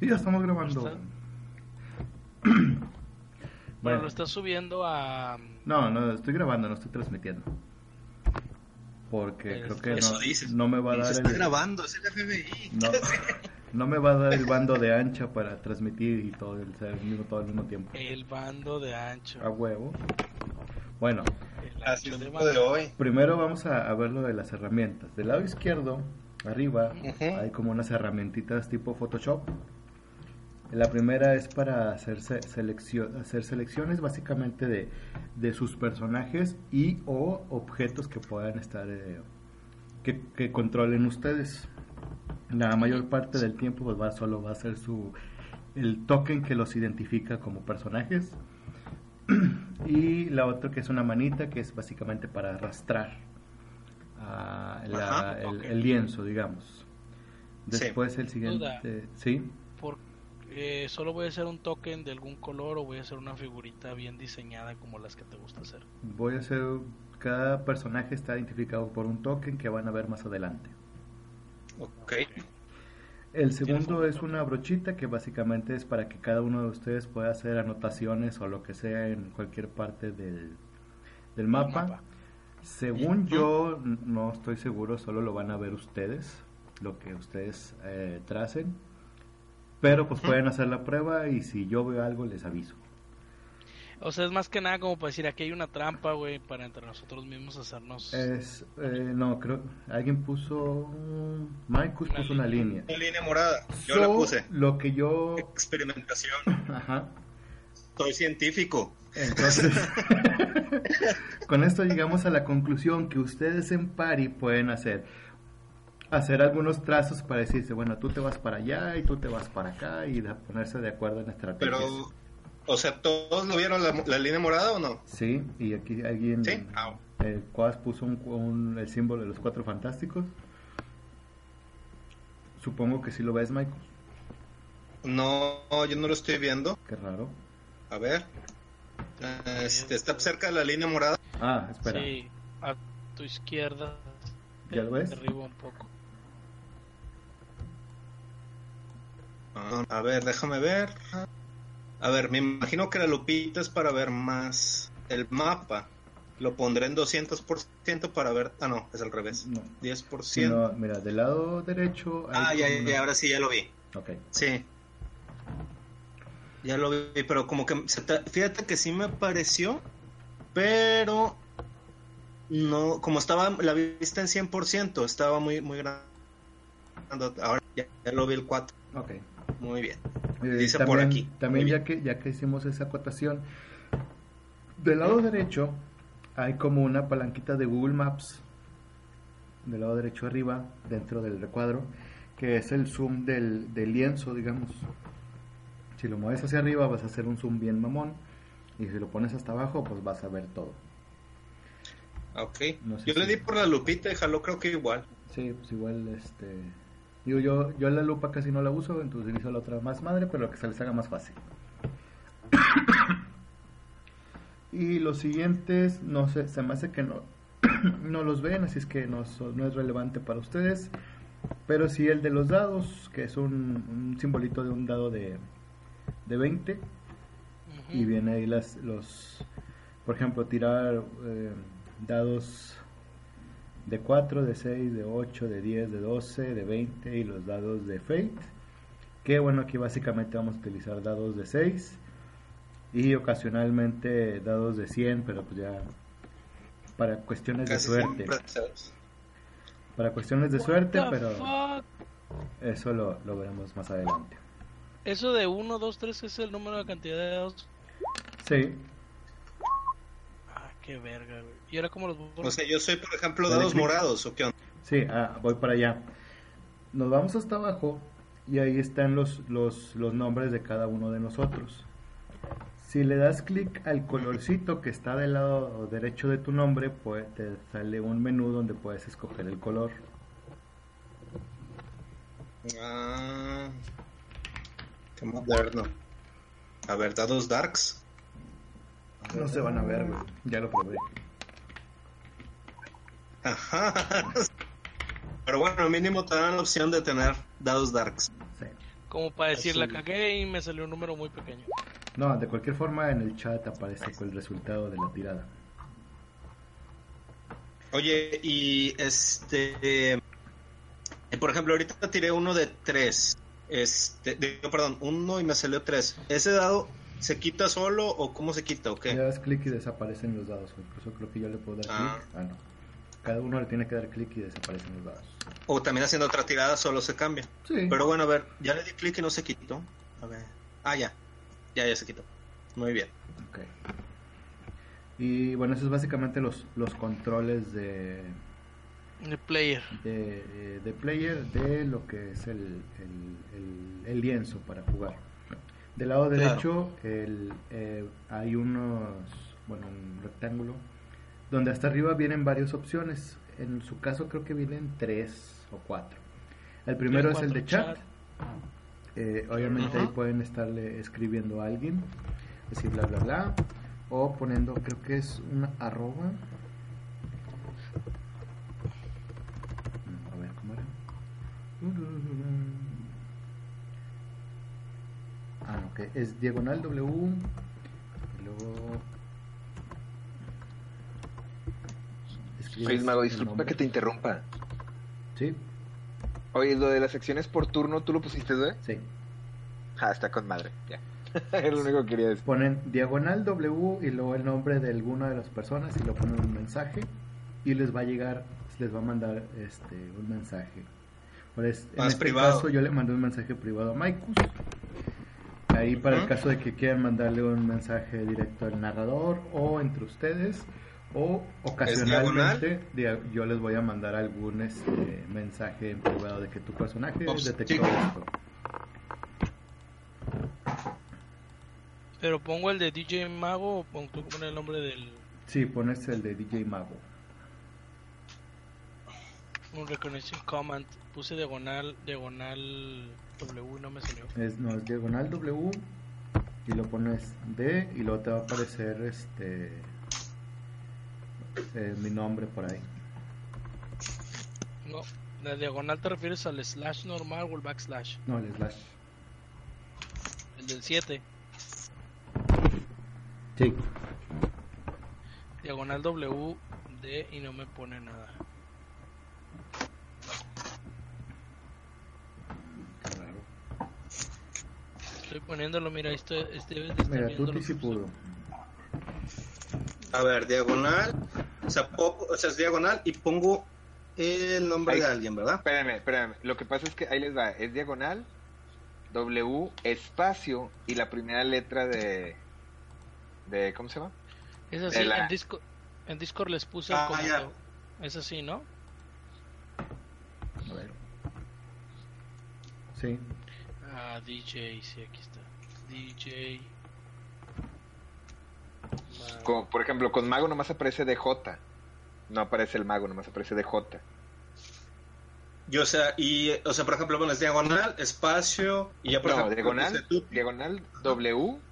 Y ya estamos grabando. Está- Bueno, lo estás subiendo a. No, no, estoy grabando, no estoy transmitiendo. Porque creo que no, dices. no me va a dar Se está el, grabando, es el FBI. no, no me va a dar el bando de ancha para transmitir y todo el, el mismo, todo al mismo tiempo. El bando de ancho. A huevo. Bueno, El Así de hoy. primero vamos a, a ver lo de las herramientas. Del lado izquierdo, arriba, hay como unas herramientitas tipo Photoshop. La primera es para hacer, se- seleccio- hacer selecciones básicamente de, de sus personajes y o objetos que puedan estar, eh, que, que controlen ustedes. La mayor parte del tiempo pues va, solo va a ser su, el token que los identifica como personajes. y la otra que es una manita que es básicamente para arrastrar ah, la- Ajá, el, lienzo, digamos. Sí. Después el siguiente, sí. Eh, solo voy a hacer un token de algún color o voy a hacer una figurita bien diseñada como las que te gusta hacer. Voy a hacer cada personaje está identificado por un token que van a ver más adelante. Ok. El segundo es una brochita que básicamente es para que cada uno de ustedes pueda hacer anotaciones o lo que sea en cualquier parte del, del mapa. mapa. Según yo, no estoy seguro, solo lo van a ver ustedes, lo que ustedes eh, tracen. Pero pues pueden hacer la prueba y si yo veo algo les aviso. O sea, es más que nada como para decir, aquí hay una trampa, güey, para entre nosotros mismos hacernos... Es, eh, no, creo, alguien puso, Marcus Una puso una línea. Una línea morada. Yo So, la puse. Lo que yo, Experimentación. ajá, Soy científico. Entonces, con esto llegamos a la conclusión que ustedes en Pari pueden hacer hacer algunos trazos para decirse, bueno, tú te vas para allá y tú te vas para acá y de- ponerse de acuerdo en estrategias. Pero, o sea, ¿todos lo vieron la, la línea morada o no? Sí, y aquí alguien, Sí. El Quas puso un, un- el símbolo de los cuatro fantásticos. Supongo que sí lo ves, Michael. No, yo no lo estoy viendo. Qué raro. A ver. Eh, Este, está cerca de la línea morada. Ah, espera. Sí, a tu izquierda. ¿Ya lo ves? Arriba un poco. A ver, déjame ver. A ver, me imagino que la lupita es para ver más el mapa. Lo pondré en 200% para ver. Ah, no, es al revés. No. 10%. Si no, mira, del lado derecho. ah, ya, ya, una- ahora sí, ya lo vi. Ok. Sí. Ya lo vi, pero como que fíjate que sí me pareció, pero no, como estaba la vista en 100%, estaba muy muy grande. Ahora ya, ya lo vi el 4. Ok. Muy bien. Eh, Dice también, por aquí. También ya que, ya que hicimos esa acotación, del lado derecho hay como una palanquita de Google Maps, del lado derecho arriba, dentro del recuadro, que es el zoom del, del lienzo, digamos. Si lo mueves hacia arriba vas a hacer un zoom bien mamón, y si lo pones hasta abajo, pues vas a ver todo. Ok. No sé Yo le di por la lupita y jaló creo que igual. Sí, pues igual, este... Digo, yo, yo la lupa casi no la uso, entonces utilizo la otra más madre, pero que se les haga más fácil. y los siguientes, no sé, se me hace que no, no los ven, así es que no, no es relevante para ustedes. Pero sí el de los dados, que es un, un simbolito de un dado de, de 20. Ujú. Y viene ahí las, los, por ejemplo, tirar eh, dados de 4, de 6, de 8, de 10, de 12, de 20 y los dados de Fate. Que bueno, aquí básicamente vamos a utilizar dados de 6 y ocasionalmente dados de 100, pero pues ya para cuestiones de Casi suerte. siempre, ¿sabes? Para cuestiones de What suerte, pero fuck? eso lo, lo veremos más adelante. Eso de 1, 2, 3 es el número de cantidad de dados. Sí, qué verga, güey. Y ahora como los borro? O sea, yo soy, por ejemplo, dados morados, ¿o qué onda? Sí, ah, voy para allá. Nos vamos hasta abajo y ahí están los, los, los nombres de cada uno de nosotros. Si le das clic al colorcito que está del lado derecho de tu nombre, pues te sale un menú donde puedes escoger el color. Ah, qué moderno. A ver, dados darks. No se van a ver, güey. Ya lo probé. Ajá. Pero bueno, mínimo te dan la opción de tener dados darks. Sí. Como para decir, la cagué y me salió un número muy pequeño. No, de cualquier forma en el chat aparece con el resultado de la tirada. Oye, y este. eh, por ejemplo, ahorita tiré uno de tres. Este, digo, perdón, uno y me salió tres. ¿Ese dado se quita solo o cómo se quita o Le das clic y desaparecen los dados. Incluso creo que yo le puedo dar Ah. clic. Ah, no. Cada uno le tiene que dar clic y desaparecen los dados. O también haciendo otra tirada solo se cambia. Sí. Pero bueno, a ver, ya le di clic y no se quitó. A ver. Ah, ya. Ya, ya se quitó. Muy bien. Ok. Y bueno, esos es básicamente los, los controles de, El player. de, eh, de player de lo que es el, el, el- el lienzo para jugar. Del lado Claro. derecho el, eh, hay unos, bueno, un rectángulo donde hasta arriba vienen varias opciones. En su caso creo que vienen tres o cuatro. El primero es el de chat. Eh, obviamente ahí pueden estarle escribiendo a alguien, decir bla bla bla, o poniendo, creo que es una arroba. Mm, A ver, ¿cómo era? Ah, no, que es diagonal W, y luego... escribes Oye, Mago, el disculpa que te interrumpa. Sí, Oye, lo de las secciones por turno, ¿tú lo pusiste, güey? sí. Ah, está con madre, ya. es lo único que quería decir. ponen diagonal W y luego el nombre de alguna de las personas y lo ponen un mensaje y les va a llegar, les va a mandar este un mensaje. Por es- en este privado. caso yo le mandé un mensaje privado a Maikus. Ahí para el caso de que quieran mandarle un mensaje directo al narrador o entre ustedes o ocasionalmente yo les voy a mandar algún este, mensaje en privado de que tu personaje Ops, detectó chico. esto. Pero pongo el de DJ Mago o pongo tú pones el nombre del Sí, pones el de DJ Mago. un recognition command. Puse diagonal, diagonal W no me salió. Es, no, es diagonal W y lo pones D y luego te va a aparecer este eh, mi nombre por ahí. No, la diagonal te refieres al slash normal o el backslash. No, el slash. El del 7. Sí. Diagonal W, D y no me pone nada. Estoy poniéndolo, mira, esto este debes de estar Mira, Tuti sí pudo. A ver, diagonal. O sea, po- o sea, es diagonal y pongo el nombre Ahí. de alguien, ¿verdad? Espérame, espérame. Lo que pasa es que ahí les va. Es diagonal, W, espacio y la primera letra de. de ¿Cómo se llama? Es así, la- en, Discord, en Discord les puse Ah, el comando. ya. Es así, ¿no? A ver. Sí. Ah, DJ, sí, aquí está. DJ. Mago. Como, por ejemplo, con mago nomás aparece DJ. No aparece el mago, nomás aparece DJ. Yo, o sea, y, o sea, por ejemplo, pones diagonal, espacio, y ya por No, ejemplo, diagonal, diagonal, W,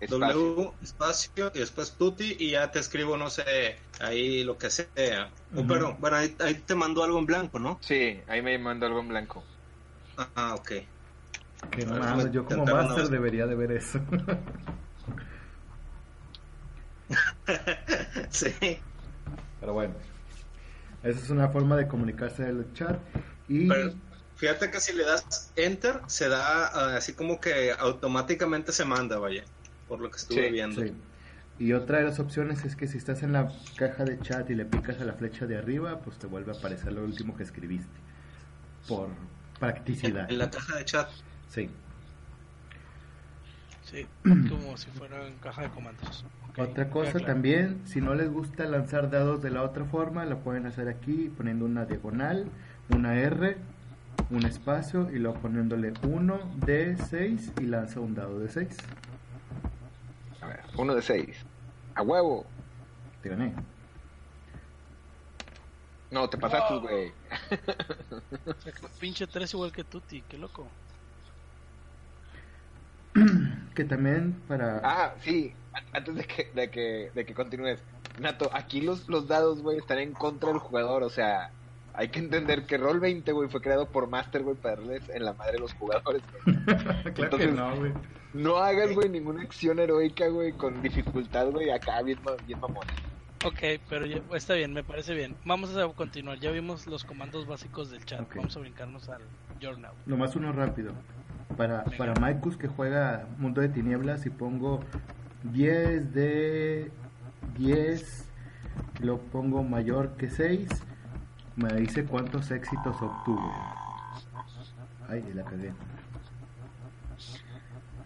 espacio. W, espacio, y después tuti, y ya te escribo, no sé, ahí lo que sea. O, Ujú. Pero, bueno, ahí, ahí te mando algo en blanco, ¿no? Sí, ahí me mandó algo en blanco. Ah, ok. Que más, déjame yo como máster debería de ver eso. sí. Pero bueno. Esa es una forma de comunicarse del chat. Y Pero fíjate que si le das enter, se da ah, así como que automáticamente se manda, vaya, por lo que estuve Sí, viendo. Sí. Y otra de las opciones es que si estás en la caja de chat y le picas a la flecha de arriba, pues te vuelve a aparecer lo último que escribiste. Por practicidad. En la caja de chat. Sí. Sí, como si fuera en caja de comandos. Otra cosa claro. también, si no les gusta lanzar dados de la otra forma, lo pueden hacer aquí poniendo una diagonal, una R, un espacio y luego poniéndole 1 de 6 y lanza un dado de 6. A ver, uno de seis. A huevo. Te gané. No, te pasaste, güey. O sea, que pinche 3 igual que Tuti, qué loco. Que también para... Ah, sí. A- Antes de que, de que, de que continúes. Nato, aquí los, los dados, güey, están en contra del jugador. O sea, Hay que entender que Roll 20, güey, fue creado por Master, güey, para darles en la madre de los jugadores, claro que Entonces- no, güey. No hagas, güey, ninguna acción heroica, güey, con dificultad, güey, acá bien, bien mamón. Ok, pero ya- está bien, me parece bien. Vamos a continuar. Ya vimos los comandos básicos del chat. Vamos a brincarnos al journal. Nomás uno rápido. Para, para Maikus que juega Mundo de Tinieblas, si pongo 10 de 10, lo pongo mayor que 6, me dice cuántos éxitos obtuvo. Ay, la cagué.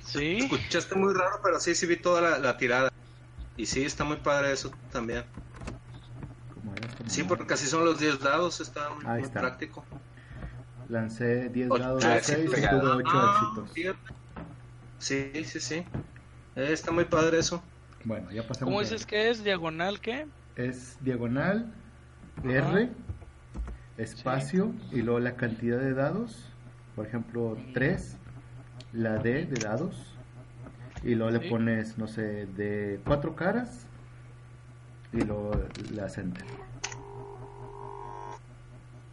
Sí, Escuchaste muy raro, pero sí, sí vi toda la, la tirada. Y sí, está muy padre eso también. ¿Cómo era? ¿Cómo Sí, porque así son los 10 dados, está muy, muy está. práctico. Lancé 10 Ocho dados de éxitos, 6 y tuve 8 Ah, éxitos. Sí, sí, sí. Eh, está muy padre eso. Bueno, ya pasamos. ¿cómo dices que es? ¿Diagonal qué? Es diagonal, R, Ajá. espacio y luego la cantidad de dados. Por ejemplo, 3, la D de dados. Y luego Sí. le pones, no sé, de cuatro caras. Y luego le das enter.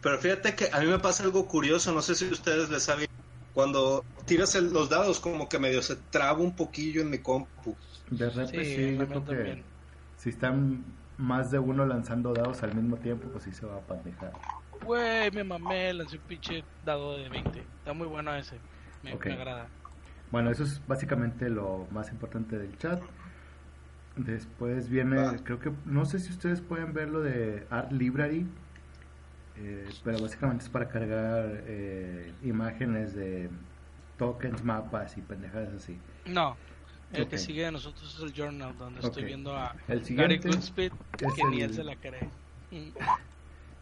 Pero fíjate que a mí me pasa algo curioso, no sé si ustedes les saben. Cuando tiras el- los dados, como que medio se traba un poquillo en mi compu. De repente Sí, yo creo que también. si están más de uno lanzando dados al mismo tiempo, pues sí se va a pandejar. Güey, me mamé, lancé un pinche dado de 20. Está muy bueno ese. Me, agrada. Bueno, eso es básicamente lo más importante del chat. Después viene, Va. creo que, no sé si ustedes pueden ver lo de Art Library, eh, pero básicamente es para cargar eh, imágenes de tokens, mapas y pendejadas así. No, el Ok. que sigue de nosotros es el journal, donde estoy viendo a El Gary Goodspeed, que ni el- él se la cree.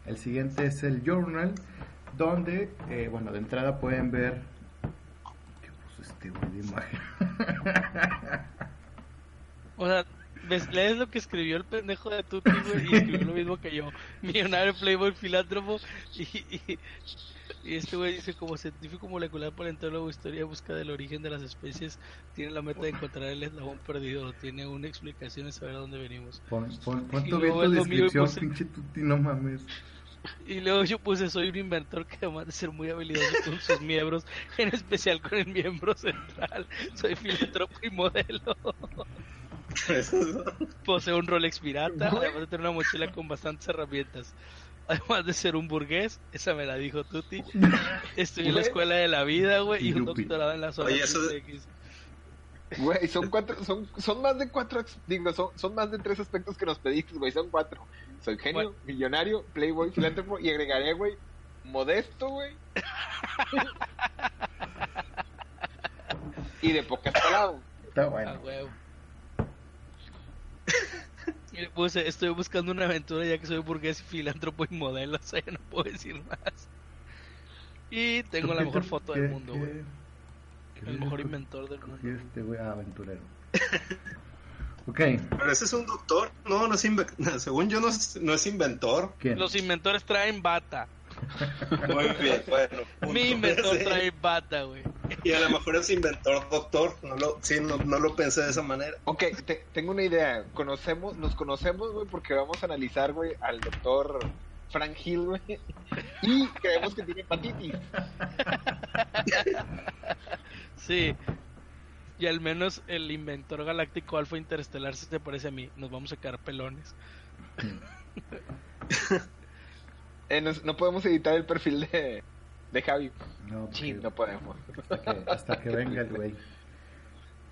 El siguiente es el journal, donde, eh, bueno, de entrada pueden ver... ¿Qué puso este güey de imagen? O sea, ves, lees lo que escribió el pendejo de Tutti, güey, y escribió lo mismo que yo. Millonario, playboy, filántropo, y, y, y este güey dice, como científico molecular, paleontólogo, historia busca del origen de las especies, tiene la meta de encontrar el eslabón perdido, tiene una explicación de saber a dónde venimos. Pon, pon, pon tu luego descripción, puse- pinche tuti, no mames. Y luego yo puse, soy un inventor que además de ser muy habilidoso con sus miembros, en especial con el miembro central, soy filántropo y modelo. Poseo un Rolex pirata, además de tener una mochila con bastantes herramientas. Además de ser un burgués, esa me la dijo Tuti. Estoy en la escuela de la vida, güey, y un doctorado en las horas Oye, eso- X. Güey, son cuatro, son, son más de cuatro, ex- digo, son, son más de tres aspectos que nos pediste, güey, son cuatro. Soy genio, Bueno. millonario, playboy, filántropo, y agregaré, güey, modesto, güey. y de pocas palabras. Está Ah, bueno. huevo. Y le puse, estoy buscando una aventura ya que soy burgués y filántropo y modelo, o sea, ya no puedo decir más. Y tengo la ¿Qué mejor foto qué- del mundo, güey. El mejor inventor del mundo. este güey? Ah, aventurero. ok, Pero ese es un doctor, no, no es inventor. Según yo, no es, no es inventor. ¿quién? Los inventores traen bata. Muy bien, bueno. punto. Mi inventor Sí. trae bata, güey. Y a lo mejor es inventor doctor. No lo, sí, no, no lo pensé de esa manera. Ok, te- tengo una idea. Conocemos, nos conocemos, güey, porque vamos a analizar, güey, al doctor Frank Hill, güey. Y creemos que tiene hepatitis. Sí. Y al menos el inventor galáctico Alfa Interestelar se te parece a mí. Nos vamos a quedar pelones. Eh, no podemos editar el perfil de, de Javi. No, Sí, no podemos. hasta, que, hasta que venga el güey.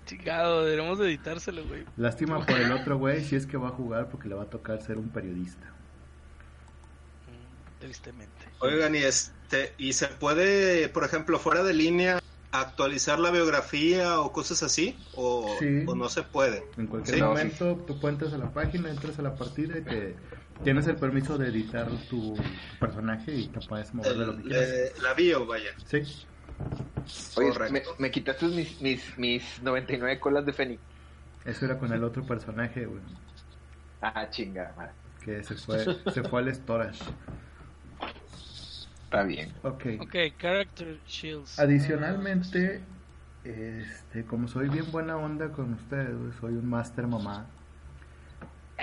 Chingado, deberíamos de editárselo, güey. Lástima por el otro güey si es que va a jugar porque le va a tocar ser un periodista. Mm, Tristemente. Oigan, y este, y se puede, por ejemplo, fuera de línea, actualizar la biografía o cosas así, o, Sí. o no se puede. En cualquier Sí. momento tú entras a la página, entras a la partida y te tienes el permiso de editar tu personaje y te puedes mover de lo que quieras. eh, la bio, vaya. Sí, Oye, me, me quitaste mis, mis, mis 99 colas de Fénix. eso era con el otro personaje, güey, Ah, chinga, madre. que se fue, se fue al storage. Está bien. Ok. Ok, Character Shields. Adicionalmente, este, como soy bien buena onda con ustedes, soy un master mamá.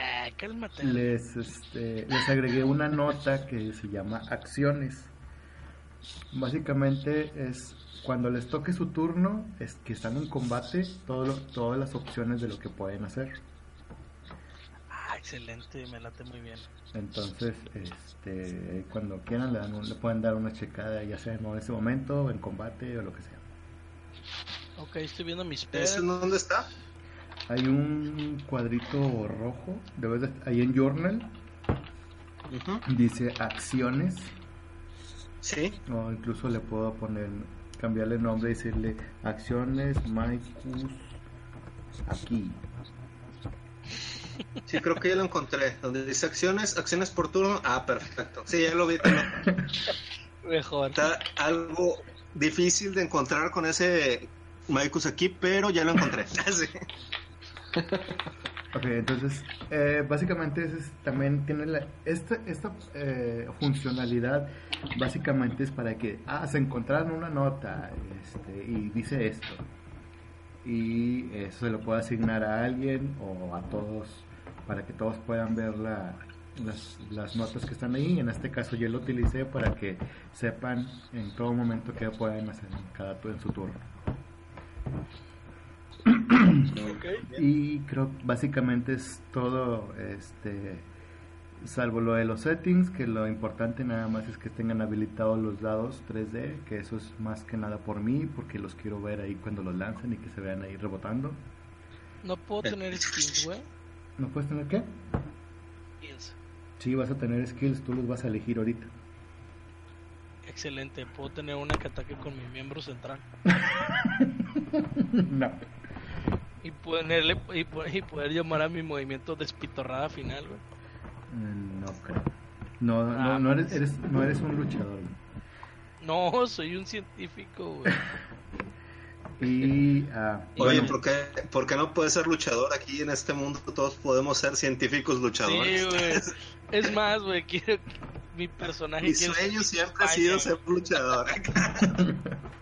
Ah, cálmate. les, este, les agregué una nota que se llama acciones. Básicamente es cuando les toque su turno, es que están en combate, todo lo- todas las opciones de lo que pueden hacer. Ah, excelente, me late muy bien. Entonces, este, cuando quieran le, dan un- le pueden dar una checada, ya sea en ese momento, en combate o lo que sea. Ok, estoy viendo mis ¿Ese pedos. en dónde está? Hay un cuadrito rojo, debes de- ahí en Journal, dice acciones, Sí. o incluso le puedo poner, cambiarle el nombre y decirle acciones Maikus aquí. Sí, creo que ya lo encontré. Donde dice acciones, acciones por turno. Ah, perfecto. Sí, ya lo vi. también. Mejor. Está algo difícil de encontrar con ese Maikus aquí, pero ya lo encontré. Sí. Ok, entonces, eh, básicamente es- también tiene la, esta, esta eh, funcionalidad, básicamente es para que, ah, se encontraron una nota este, y dice esto. Y eso se lo puede asignar a alguien o a todos, para que todos puedan ver la, las, las notas que están ahí. En este caso yo lo utilicé para que sepan en todo momento qué pueden hacer en, cada, en su turno. Y creo que básicamente es todo, este, salvo lo de los settings, que lo importante nada más es que tengan habilitados los dados 3D, que eso es más que nada por mí, porque los quiero ver ahí cuando los lancen y que se vean ahí rebotando. No puedo tener skills, güey. ¿No puedes tener qué? Skills. Sí, vas a tener skills, tú los vas a elegir ahorita. Excelente. Puedo tener una que ataque con mi miembro central. no. Y ponerle y, y poder llamar a mi movimiento despitorrada final, güey. Mm, No creo. No, no, Ah, no, eres, pues. eres, no eres un luchador. güey. No, soy un científico, güey. Y, ah, Oye, bueno, ¿por qué, ¿por qué no puedes ser luchador aquí en este mundo? Todos podemos ser científicos Sí, luchadores. güey. Es más, güey, quiero mi personaje Mi sueño siempre ha sido ser luchador.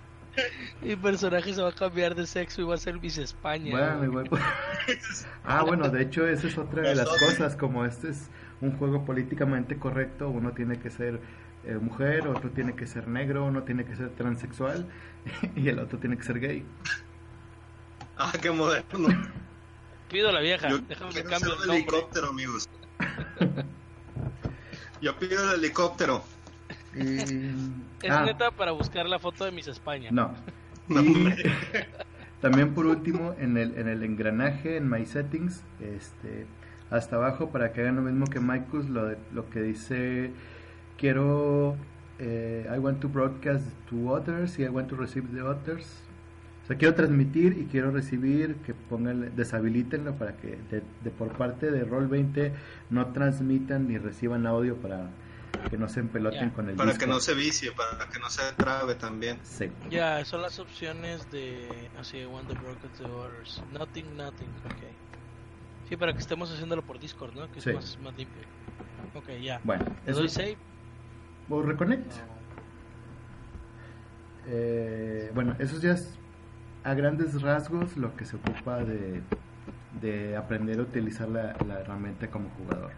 Mi personaje se va a cambiar de sexo y va a ser Miss España. Bueno, igual, pues. ah, bueno, de hecho, esa es otra de las cosas. Como este es un juego políticamente correcto, uno tiene que ser eh, mujer, otro tiene que ser negro, uno tiene que ser transexual y el otro tiene que ser gay. ah, qué moderno. Pido a la vieja, Yo déjame que cambie el helicóptero, amigos. Yo pido el helicóptero. Y... Es ah, neta para buscar la foto de Miss España. No. No, Y también por último, en el, en el engranaje, en My Settings, este, hasta abajo, para que hagan lo mismo que Maikus, lo, de- lo que dice, quiero, eh, I want to broadcast to others y I want to receive the others. O sea, quiero transmitir y quiero recibir, que pongan, deshabilítenlo para que de, de por parte de Roll20 no transmitan ni reciban audio para que no se empeloten Ya. con el Para que Discord. no se vicie, para que no se trabe también. Sí. Ya, son las opciones de. Así, one the broken the orders. Nothing, nothing, ok. Sí, para que estemos haciéndolo por Discord, ¿no? Que Sí. es más, más limpio. Ok, ya. Bueno, ¿Le eso doy es... save? ¿O reconnect? Eh, bueno, eso ya es a grandes rasgos lo que se ocupa de, de aprender a utilizar la, la herramienta como jugador.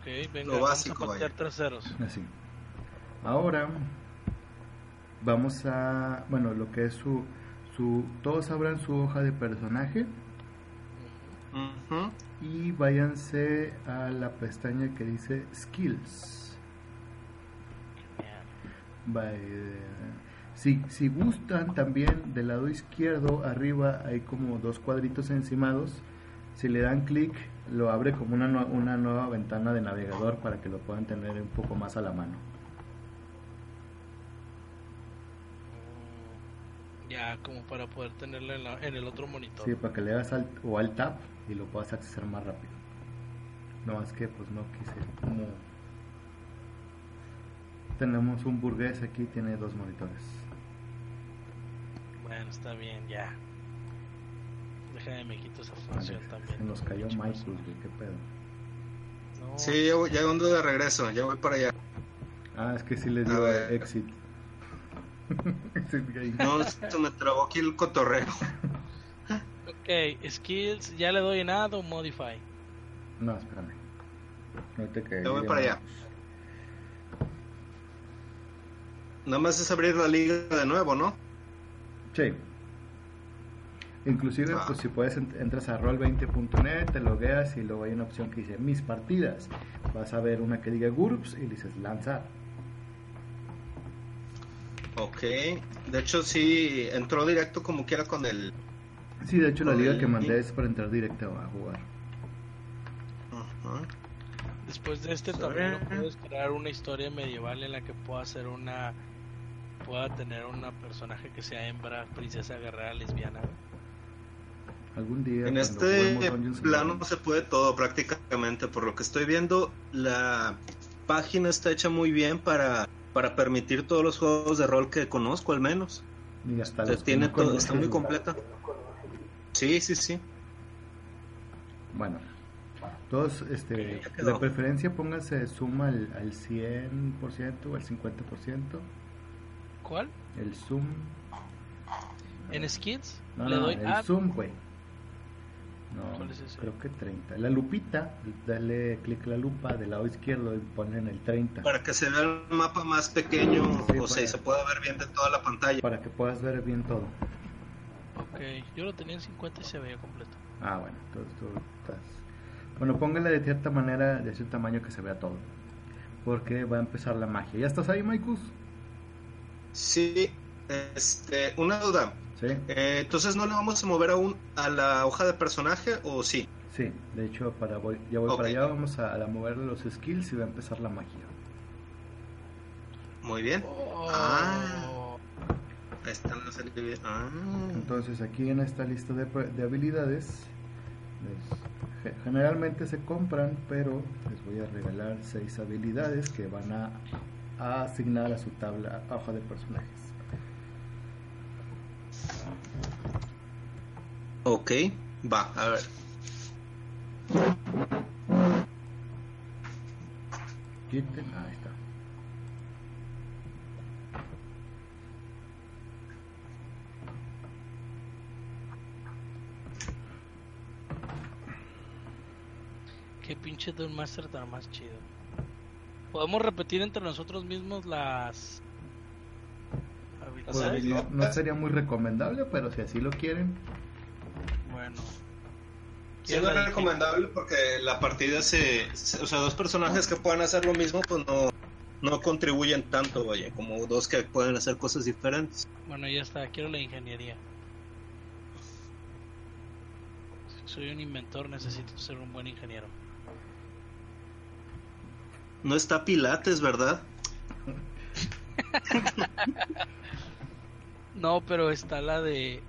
Ok, venga, Lo vamos básico, a patear vaya. traseros. Así. Ahora vamos a, bueno, lo que es su, su, todos abran su hoja de personaje y váyanse a la pestaña que dice Skills. Si, si gustan también del lado izquierdo arriba hay como dos cuadritos encimados si le dan clic lo abre como una, una nueva ventana de navegador para que lo puedan tener un poco más a la mano Ya, como para poder tenerlo en, la- en el otro monitor. sí, para que le hagas alt o al tab y lo puedas accesar más rápido no más que pues no quise como tenemos un burgués aquí tiene dos monitores Bueno, está bien, ya. Déjame me quito esa Vale, función también. se nos cayó Michael güey, qué pedo No, Sí, ya, voy- ya ando de regreso, ya voy para allá. Ah, es que sí les A dio exit. No, se me trabó aquí el cotorreo. Ok, skills, ya le doy en add o modify. No, espérame. Ahorita que Yo voy lleguemos. para allá. Nada más es abrir la liga de nuevo, ¿no? Sí. Inclusive, Ah. pues si puedes, ent- entras a roll20.net, te logueas y luego hay una opción que dice mis partidas. Vas a ver una que diga GURPS y le dices lanzar. Ok. De hecho, sí, entró directo como quiera con el... Sí, de hecho la liga el que mandé es para entrar directo a jugar. Ajá. Después de este también puedes crear una historia medieval en la que pueda ser una pueda tener una personaje que sea hembra, princesa guerrera lesbiana. Algún día. En este plano se puede todo prácticamente. Por lo que estoy viendo, la página está hecha muy bien para, para permitir todos los juegos de rol que conozco, al menos. Y hasta O sea, tiene no todo, está muy completa. Sí, sí, sí. Bueno, todos, este, de preferencia pónganse zoom al, al 100% o al 50%. ¿Cuál? El zoom. En skills No, le no, doy el a zoom, güey. No, ¿Cuál es ese? creo que 30. La lupita, dale clic la lupa del lado izquierdo y ponen el 30 Para que se vea el mapa más pequeño, Sí, o sea, y se pueda ver bien de toda la pantalla. para que puedas ver bien todo. Ok, yo lo tenía en 50 y se veía completo. Ah, bueno, entonces tú estás... Bueno, póngale de cierta manera, de cierto tamaño que se vea todo. Porque va a empezar la magia. ¿Ya estás ahí, Maikus? Sí, este, una duda. Sí, Eh, entonces, ¿no le vamos a mover aún a la hoja de personaje o sí? sí. De hecho, para voy, ya voy para allá, vamos a, a mover los skills y va a empezar la magia. Muy bien. Oh. Ah. Ahí están las habilidades. Ah. Entonces aquí en esta lista de, de habilidades, les- generalmente se compran, pero les voy a regalar seis habilidades que van a, a asignar a su tabla, a hoja de personajes. Ok, va, a ver. Quiten, ah, ahí está. Qué pinche Dungeon Master tan más chido. Podemos repetir entre nosotros mismos las Pues, habilidades. no, no sería muy recomendable, pero si así lo quieren. Sí, es recomendable porque la partida se, se- O sea, dos personajes que puedan hacer lo mismo, pues no, no contribuyen tanto, vaya, como dos que pueden hacer cosas diferentes. Bueno, ya está, quiero la ingeniería. Soy un inventor, necesito ser un buen ingeniero. No está Pilates, ¿verdad? No, pero está la de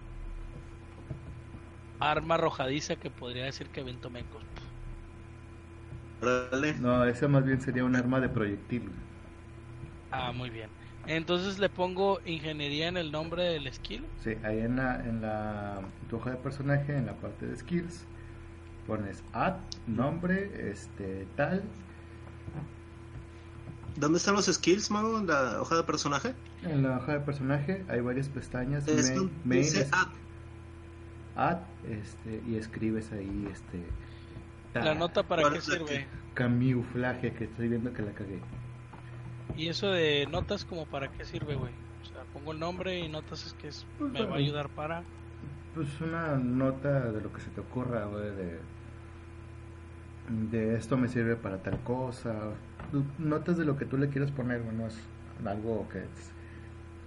arma arrojadiza que podría decir que Vento Mecos. Órale. no, ese más bien sería un arma de proyectil. Ah, muy bien. Entonces le pongo ingeniería en el nombre del skill. Sí, ahí en la, en la tu hoja de personaje, en la parte de skills, pones add, nombre, este, tal, ¿Dónde están los skills, Mago? ¿En la hoja de personaje? En la hoja de personaje hay varias pestañas. Es main, donde main dice es add. add, este, y escribes ahí este La nota para ¿cuál qué sirve. camuflaje que estoy viendo que la cagué. Y eso de notas como para qué sirve, güey. O sea, pongo el nombre y notas es que es- Pues, me va a ayudar para. Pues una nota de lo que se te ocurra, güey, de de esto me sirve para tal cosa. Notas de lo que tú le quieras poner, güey, no es algo que es-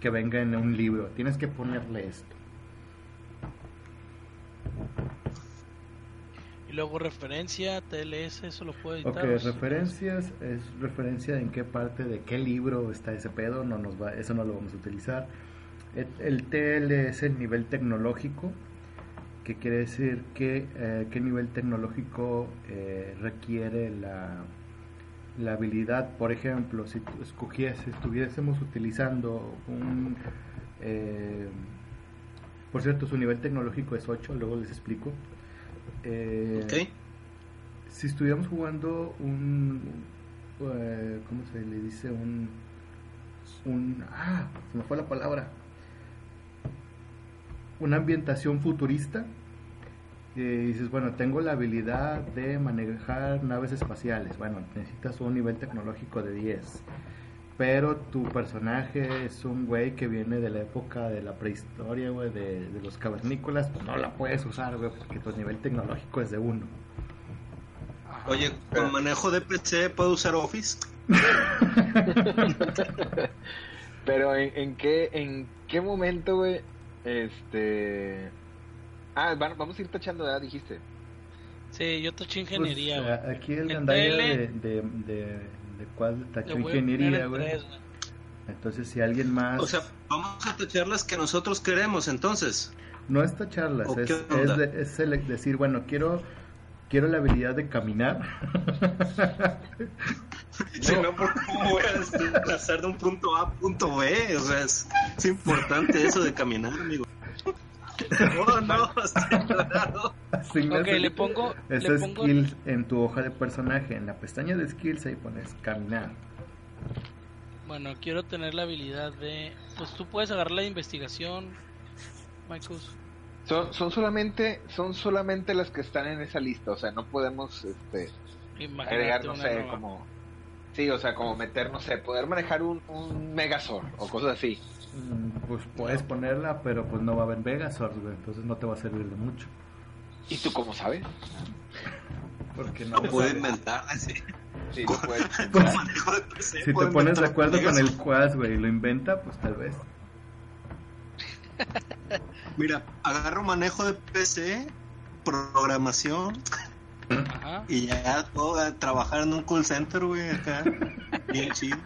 que venga en un libro. Tienes que ponerle esto. Y luego referencia, TLS, eso lo puedo editar. Ok, referencias es referencia en qué parte de qué libro está ese pedo, no nos va, eso no lo vamos a utilizar. El, el TL es el nivel tecnológico, que quiere decir que eh, qué nivel tecnológico eh, requiere la, la habilidad. Por ejemplo, si escogiese, estuviésemos utilizando un eh, por cierto, su nivel tecnológico es 8, luego les explico. Eh, Ok. si estuviéramos jugando un eh, ¿cómo se le dice? un un ah se me fue la palabra una ambientación futurista Y dices, bueno, tengo la habilidad de manejar naves espaciales. Bueno, necesitas un nivel tecnológico de 10. Pero tu personaje es un güey que viene de la época de la prehistoria, güey, de, de los cavernícolas. Pues no la puedes usar, güey, porque tu nivel tecnológico es de 1. Ajá. Oye, con manejo de PC puedo usar Office. Pero en, en qué en qué momento, güey, este Ah, van- vamos a ir tachando, ¿verdad? Dijiste. Sí, yo toché ingeniería, Pues, güey. aquí el TL. de, de, de, de cuál tachó ingeniería, en güey. Entonces, si alguien más. O sea, vamos a tachar las que nosotros queremos entonces. No es tacharlas, ¿O es, es, de- es decir, bueno, quiero quiero la habilidad de caminar. Si no, ¿por ¿cómo voy a pasar de un punto A a punto B? O sea, es, es importante eso de caminar, amigo. Oh, no, Ok, le pongo- ese le pongo- skills en tu hoja de personaje. En la pestaña de skills ahí pones caminar. Bueno, quiero tener la habilidad de. Pues tú puedes agarrar la investigación, Marcus. Son, son solamente son solamente las que están en esa lista, o sea, no podemos este Imagínate agregar, no sé, nueva. como Sí, o sea, como meter, no sé, poder manejar un, un Megazord o cosas así. Mm, Pues puedes ponerla, pero pues no va a haber güey. Entonces no te va a servir de mucho. ¿Y tú cómo sabes? Porque no puedo sale. inventar así. Sí, puedes. Si te puedo pones de acuerdo con el Quas, güey, y lo inventa, pues tal vez. Mira, agarro manejo de PC, programación Ajá. y ya puedo eh, trabajar en un call center, güey, acá. Bien chido.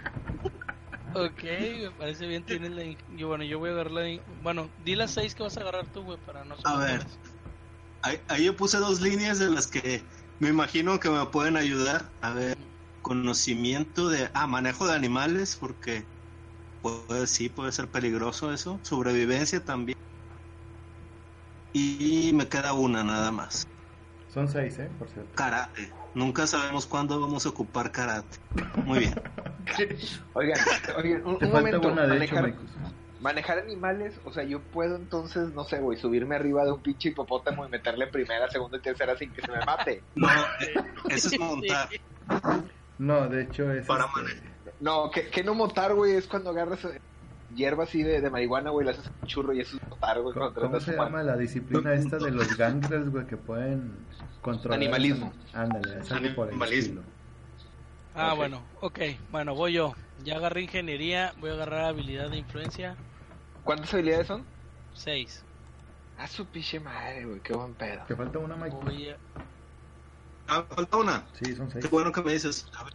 Ok, me parece bien. Tienes la. Yo, bueno, yo voy a agarrar la. Bueno, di las seis que vas a agarrar tú, güey, para no A ver. Ahí, ahí yo puse dos líneas de las que me imagino que me pueden ayudar. A ver, conocimiento de... Ah, manejo de animales, porque puede, sí, puede ser peligroso eso. Sobrevivencia también. Y me queda una nada más. Son seis, ¿eh? Por cierto. Karate. Nunca sabemos cuándo vamos a ocupar karate. Muy bien. Oigan, oigan, un, momento, una, de hecho, manejar, manejar animales, o sea, yo puedo entonces, no sé, güey, subirme arriba de un pinche hipopótamo y meterle primera, segunda y tercera sin que se me mate. No, eh, eso es montar. No, de hecho es... Para este, manejar. No, que, que no montar, güey, es cuando agarras hierba así de, de marihuana, güey, le haces un churro y eso es montar, güey. ¿Cómo, cómo se llama la disciplina esta de los gangrels, güey, que pueden controlar? Animalismo. Ándale, es algo por el Animalismo. estilo. Ah, bueno, ok. Bueno, voy yo. Ya agarré ingeniería, voy a agarrar habilidad de influencia. ¿Cuántas habilidades son? Seis. Ah, su pinche madre, güey, qué buen pedo. ¿Te falta una, Mike? Voy a... Ah, falta una. Sí, son seis. Qué bueno que me dices. A ver.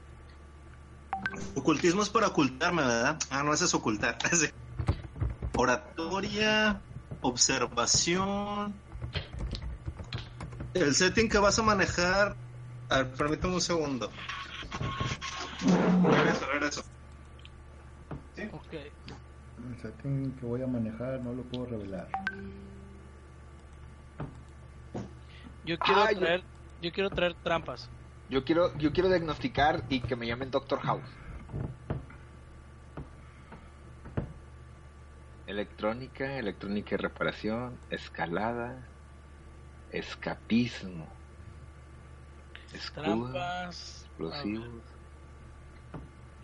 Ocultismo es para ocultarme, ¿verdad? Ah, no, ese es ocultar. Oratoria, observación. El setting que vas a manejar. A ver, permítame un segundo. Regreso, regreso. Ok. El setting que voy a manejar no lo puedo revelar. Yo quiero Ah, yo- traer... Yo quiero traer trampas. Yo quiero, yo quiero diagnosticar y que me llamen Doctor House. Electrónica, electrónica y reparación, escalada, escapismo, escudo, Trampas... explosivos,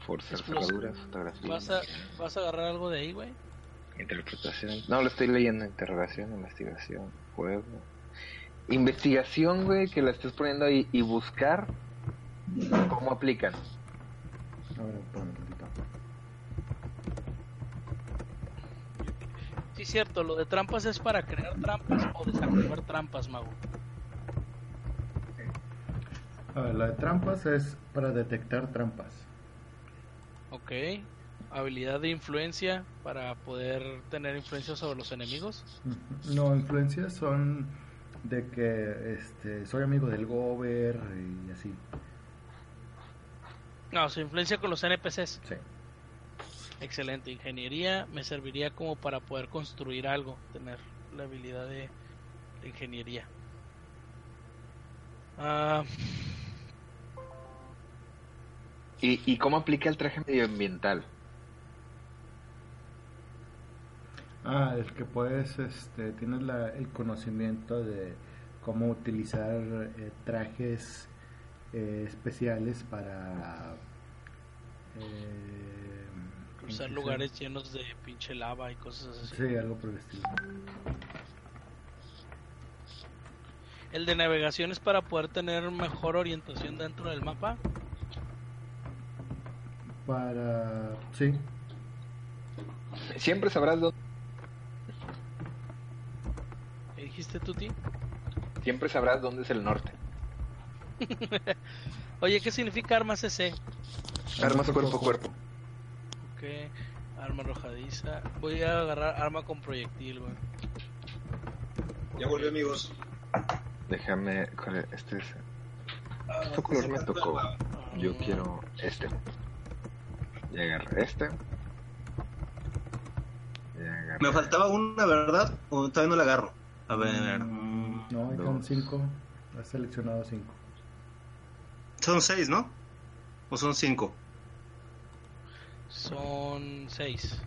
forzar Explos- cerraduras, fotografía, ¿Vas a, ¿Vas a agarrar algo de ahí, güey? interpretación. No, lo estoy leyendo, interrogación, investigación, juego. Investigación, güey, que la estés poniendo ahí y buscar cómo aplican. A ver, espérame tantito. Sí, cierto. Lo de trampas es para crear trampas o desactivar trampas, mago. A ver, la de trampas es para detectar trampas. Ok. Habilidad de influencia para poder tener influencia sobre los enemigos. No, influencias son de que este, soy amigo del gober y así. No, su influencia con los NPCs. Sí. Excelente. Ingeniería me serviría como para poder construir algo, tener la habilidad de, de ingeniería. Ah, ¿Y, ¿Y cómo aplica el traje medioambiental? Ah, el que puedes, este, tienes la, el conocimiento de cómo utilizar eh, trajes eh, especiales para eh, Cruzar ¿cómo se lugares llenos de pinche lava y cosas así. Sí, algo por el estilo. El de navegación es para poder tener mejor orientación dentro del mapa. Para. Sí, Siempre sabrás dónde, ¿Qué dijiste tú, Ti? siempre sabrás dónde es el norte. Oye, ¿qué significa armas CC? Armas cuerpo a cuerpo. Ok, arma arrojadiza. Voy a agarrar arma con proyectil, güey. Ya volví, amigos. Déjame, ¿cuál es? este es, ¿qué color me tocó? Yo quiero este. Ya agarré este. Agarré. Me faltaba una, ¿verdad? O todavía no la agarro. A ver. no, hay Dos. con 5. Has seleccionado 5. Son seis, ¿no? ¿O son cinco? Son seis.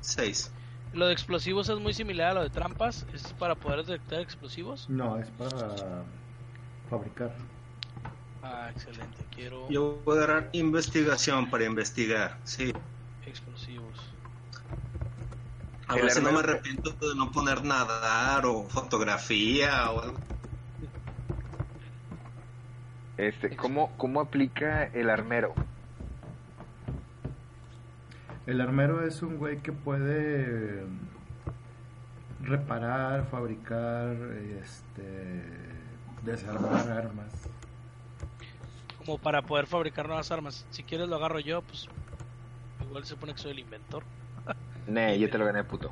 Seis. Lo de explosivos es muy similar a lo de trampas. Es para poder detectar explosivos. No, es para fabricar. Ah, excelente. Quiero Yo voy a agarrar investigación para investigar. Sí. explosivos. A ver si no me arrepiento de no poner nadar o fotografía o algo. Este, ¿cómo, ¿Cómo aplica el armero? El armero es un güey que puede reparar, fabricar, este, desarmar armas. Como para poder fabricar nuevas armas. Si quieres lo agarro yo, pues igual se pone que soy el inventor. Nee, yo te lo gané, puto.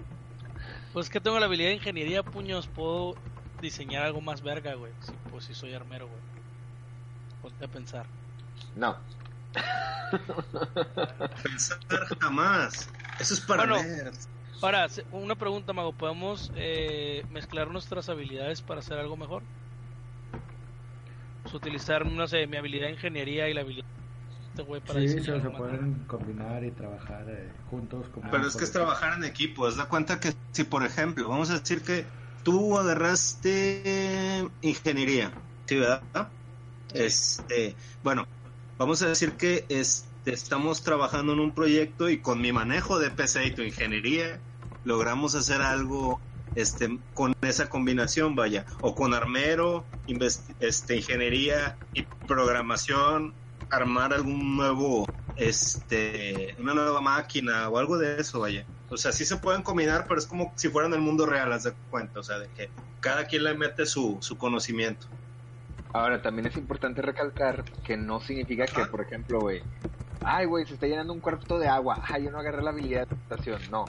Pues que tengo la habilidad de ingeniería, puños. Puedo diseñar algo más verga, güey. Si, pues si soy armero, güey. Ponte a pensar. No. Pensar jamás. Eso es para Bueno. nerds. Ahora, una pregunta, Mago. ¿Podemos eh, mezclar nuestras habilidades para hacer algo mejor? Pues utilizar, no sé, mi habilidad de ingeniería y la habilidad este güey para Sí, se, pueden combinar y trabajar eh, juntos. Como Pero es que es trabajar en equipo. Haz de cuenta que si, por ejemplo, vamos a decir que tú agarraste ingeniería, ¿sí, verdad? Este, bueno, vamos a decir que este, estamos trabajando en un proyecto y con mi manejo de PC y tu ingeniería logramos hacer algo este con esa combinación, vaya, o con armero, invest- este ingeniería y programación, armar algún nuevo este una nueva máquina o algo de eso, vaya. O sea, sí se pueden combinar, pero es como si fueran el mundo real, haz de cuenta, o sea, de que cada quien le mete su, su conocimiento. Ahora, también es importante recalcar que no significa que, por ejemplo, güey, ay, güey, se está llenando un cuarto de agua, ay, yo no agarré la habilidad de natación, no.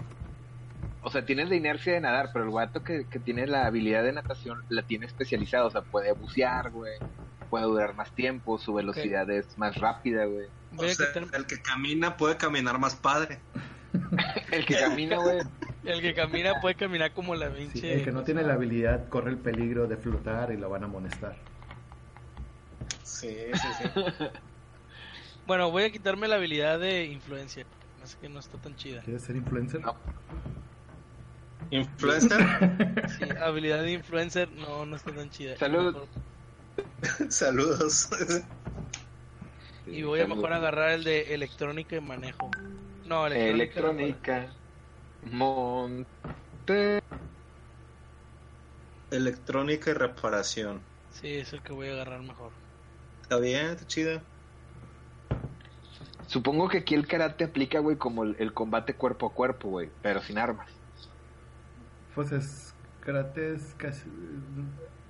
O sea, tienes la inercia de nadar, pero el guato que, que tiene la habilidad de natación la tiene especializada, o sea, puede bucear, güey, puede durar más tiempo, su velocidad es más rápida, güey. Voy O a sea, quitar- el que camina puede caminar más padre. El que camina, güey, El que camina puede caminar como la Sí, pinche. el que no tiene la habilidad corre el peligro de flotar y lo van a amonestar. Sí, sí, sí. Bueno, voy a quitarme la habilidad de influencia. Así que no está tan chida. ¿Quieres ser influencer? No. Influencer, Sí, habilidad de influencer no, no está tan chida. Salud. Mejor- saludos. Y voy a mejor agarrar el de electrónica y manejo. No, electrónica. Electrónica, monte... Electrónica y reparación. Sí, es el que voy a agarrar mejor. Está bien, está chida. Supongo que aquí el karate aplica, güey, como el, el combate cuerpo a cuerpo, güey, pero sin armas. Pues es karate es casi...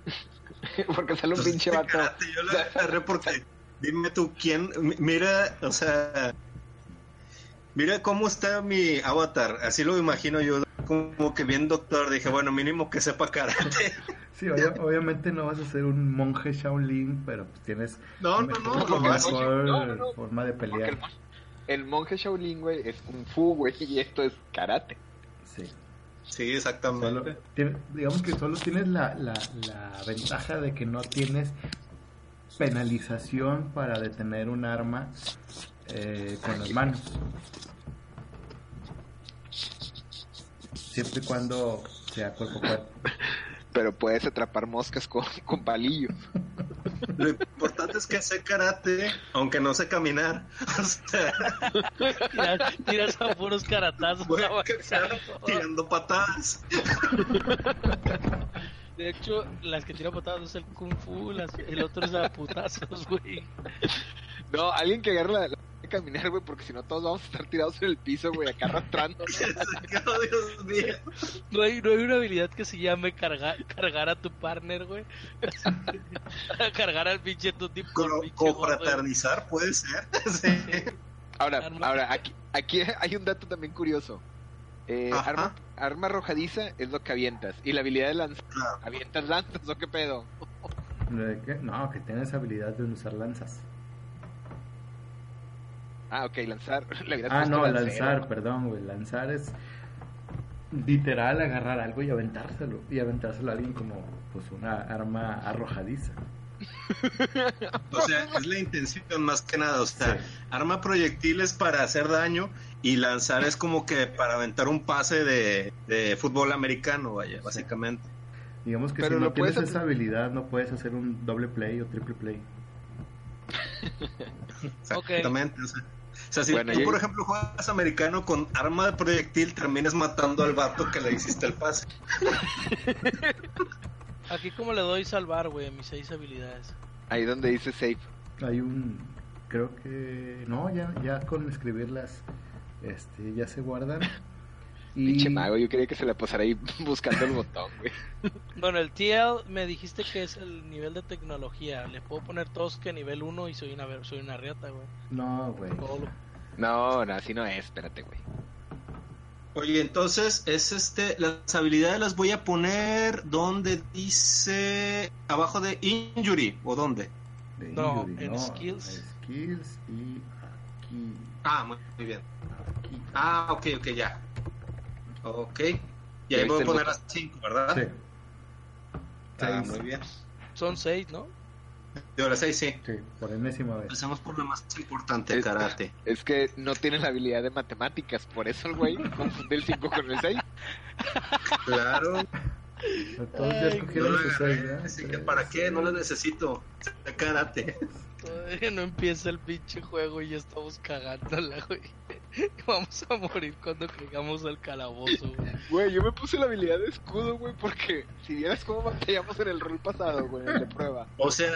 Porque sale un pinche vato. karate, Yo la agarré porque, dime tú, ¿quién? Mi- Mira, o sea, mira cómo está mi avatar. Así lo imagino yo, como que bien doctor. Dije, bueno, mínimo que sepa karate. Sí, obvia- obviamente no vas a ser un monje Shaolin, pero pues tienes No, no, mejor, no, mejor no, no, no. forma de pelear. el, mon- el monje Shaolin, güey, es kung fu, güey, y esto es karate. Sí. Sí, Solo- exactamente. tiene- digamos que solo tienes la, la, la ventaja de que no tienes penalización para detener un arma eh, con las manos. Siempre y cuando sea cuerpo a cuerpo. pero puedes atrapar moscas con, con palillos. Lo importante es que sé karate, aunque no sé caminar. O sea, Tiras, tiras a puros caratazos. voy a tirando patadas. De hecho, las que tiran patadas es el kung fu, las- el otro es a putazos, güey. No, alguien que agarre la, la caminar, güey, porque si no todos vamos a estar tirados en el piso, güey, acá arrastrando. Dios mío. No hay, no hay una habilidad que se llame cargar, cargar a tu partner, güey. cargar al pinche tuti por Co-. Confraternizar puede ser. Sí. Ahora, ahora aquí, aquí hay un dato también curioso. Eh, arma, arma arrojadiza es lo que avientas. Y la habilidad de lanzar, Claro. ¿avientas lanzas o qué pedo? ¿De qué? No, que tienes habilidad de usar lanzas. Ah, ok, lanzar. Le Ah, no, lancero. lanzar, perdón, güey. Lanzar es literal agarrar algo y aventárselo. Y aventárselo a alguien como pues una arma arrojadiza. O sea, es la intención más que nada. O sea, Sí. arma proyectiles para hacer daño y lanzar es como que para aventar un pase de, de fútbol americano, vaya, básicamente. Digamos que Pero si no tienes esa habilidad no puedes hacer un doble play o triple play. Exactamente. O sea, sea, si Bueno, tú, por ejemplo, juegas americano con arma de proyectil, terminas matando al vato que le hiciste el pase. Aquí como le doy salvar, güey, a mis seis habilidades. Ahí donde dice save. Hay un creo que no, ya ya con escribirlas este ya se guardan. Y Pinche mago, yo quería que se la pasara ahí buscando el botón, güey. Bueno, el TL me dijiste que es el nivel de tecnología. Le puedo poner todos que nivel 1 y soy una, soy una riata, güey. no, güey. Todo lo- No, no, así no es, espérate, güey. Oye, entonces es este, las habilidades las voy a poner donde dice abajo de injury o dónde. de No, injury, en skills. Skills y aquí Ah, muy, muy bien. aquí. Ah, ok, ok, ya. Ok. Y ahí voy a poner las 5, ¿verdad? Sí. Ah, Seis. muy bien. Son 6, ¿no? De las 6, sí. Sí, por enésima vez. Empecemos por lo más importante, Es- karate. Es que no tiene la habilidad de matemáticas, por eso el güey confunde el 5 con el 6. Claro. ¿Para qué? No las necesito. De karate. Todavía no empieza el pinche juego y ya estamos cagándola, güey. Vamos a morir cuando caigamos al calabozo, güey. Güey, yo me puse la habilidad de escudo, güey, porque si vieras cómo batallamos en el rol pasado, güey, de prueba. O sea,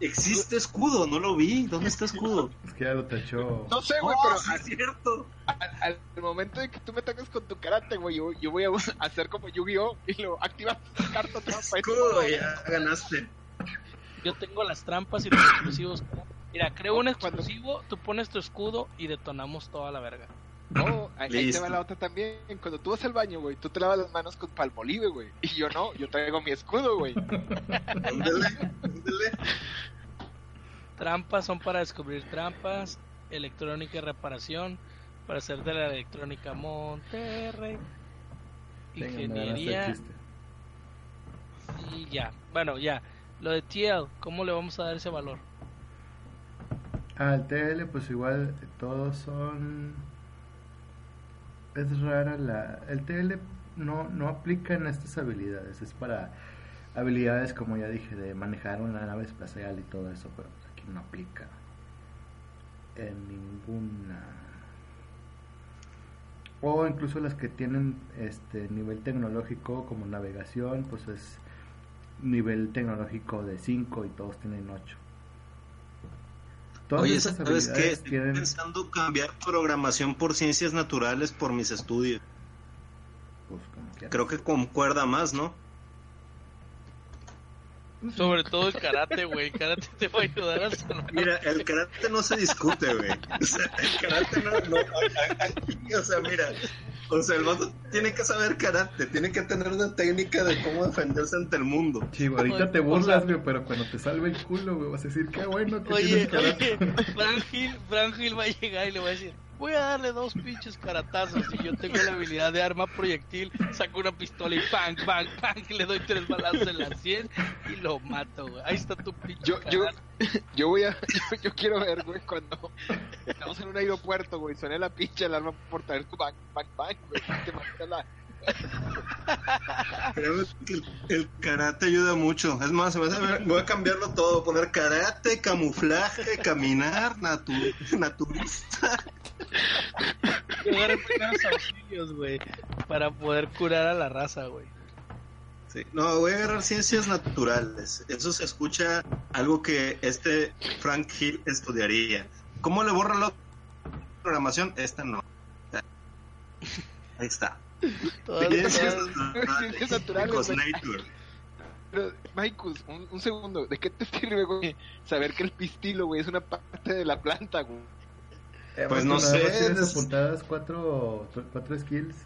existe escudo, no lo vi. ¿Dónde está escudo? Es que ya lo tachó. No sé, güey, Oh, pero sí es cierto. Al- al momento de que tú me toques con tu karate, güey, yo, yo voy a hacer como Yu-Gi-Oh! y lo activas carta trampa. Escudo, ya ganaste. Yo tengo las trampas y los explosivos. Mira, creo un explosivo, tú pones tu escudo y detonamos toda la verga. No, ahí, ahí te va la otra también. Cuando tú vas al baño, güey, tú te lavas las manos con palmolive, güey. Y yo no, yo traigo mi escudo, güey. Trampas son para descubrir trampas. Electrónica y reparación. Para hacer de la electrónica Monterrey. Ingeniería y ya. Bueno, ya. Lo de TL, ¿cómo le vamos a dar ese valor? Al TL, pues igual todos son. Es rara la. El TL no, no aplica en estas habilidades. Es para habilidades, como ya dije, de manejar una nave espacial y todo eso. Pero pues aquí no aplica en ninguna. O incluso las que tienen este nivel tecnológico, como navegación, pues es nivel tecnológico de 5 y todos tienen 8. Todas Oye, esas ¿sabes qué? Estoy tienen- pensando cambiar programación por ciencias naturales por mis estudios. pues. Creo que concuerda más, ¿no? Sobre todo el karate, güey. El karate te va a ayudar a salvar. Mira, el karate no se discute, güey. O sea, el karate no, no aquí, o sea, mira, o sea, el vato tiene que saber karate, tiene que tener una técnica de cómo defenderse ante el mundo. Sí, ahorita te burlas, güey, pero cuando te salve el culo, güey, vas a decir, qué bueno que Oye, tienes karate. oye, Frank Hill, Frank Hill va a llegar y le va a decir, voy a darle dos pinches caratazos y yo tengo la habilidad de arma proyectil, saco una pistola y bang, bang, bang, le doy tres balazos en la 100 y lo mato, güey. Ahí está tu pinche Yo, yo, yo voy a, yo, yo quiero ver, güey, cuando estamos en un aeropuerto, güey, suena la pinche alarma por traer bang, bang, bang, güey, te mata la, Créeme que el, el karate ayuda mucho. Es más, voy a cambiarlo todo. Poner karate, camuflaje, caminar, natu- naturista. Primeros auxilios, güey, para poder curar a la raza, güey. Sí. No, voy a agarrar ciencias naturales. Eso se escucha algo que este Frank Hill estudiaría. ¿Cómo le borra la programación? Esta no. Ahí está. Todas- Ciencias naturales. Pero, Maikus, un, un segundo, ¿de qué te sirve, güey, saber que el pistilo, güey, es una parte de la planta, güey? Eh, Pues no sé, Tienes es- apuntadas cuatro, cuatro skills.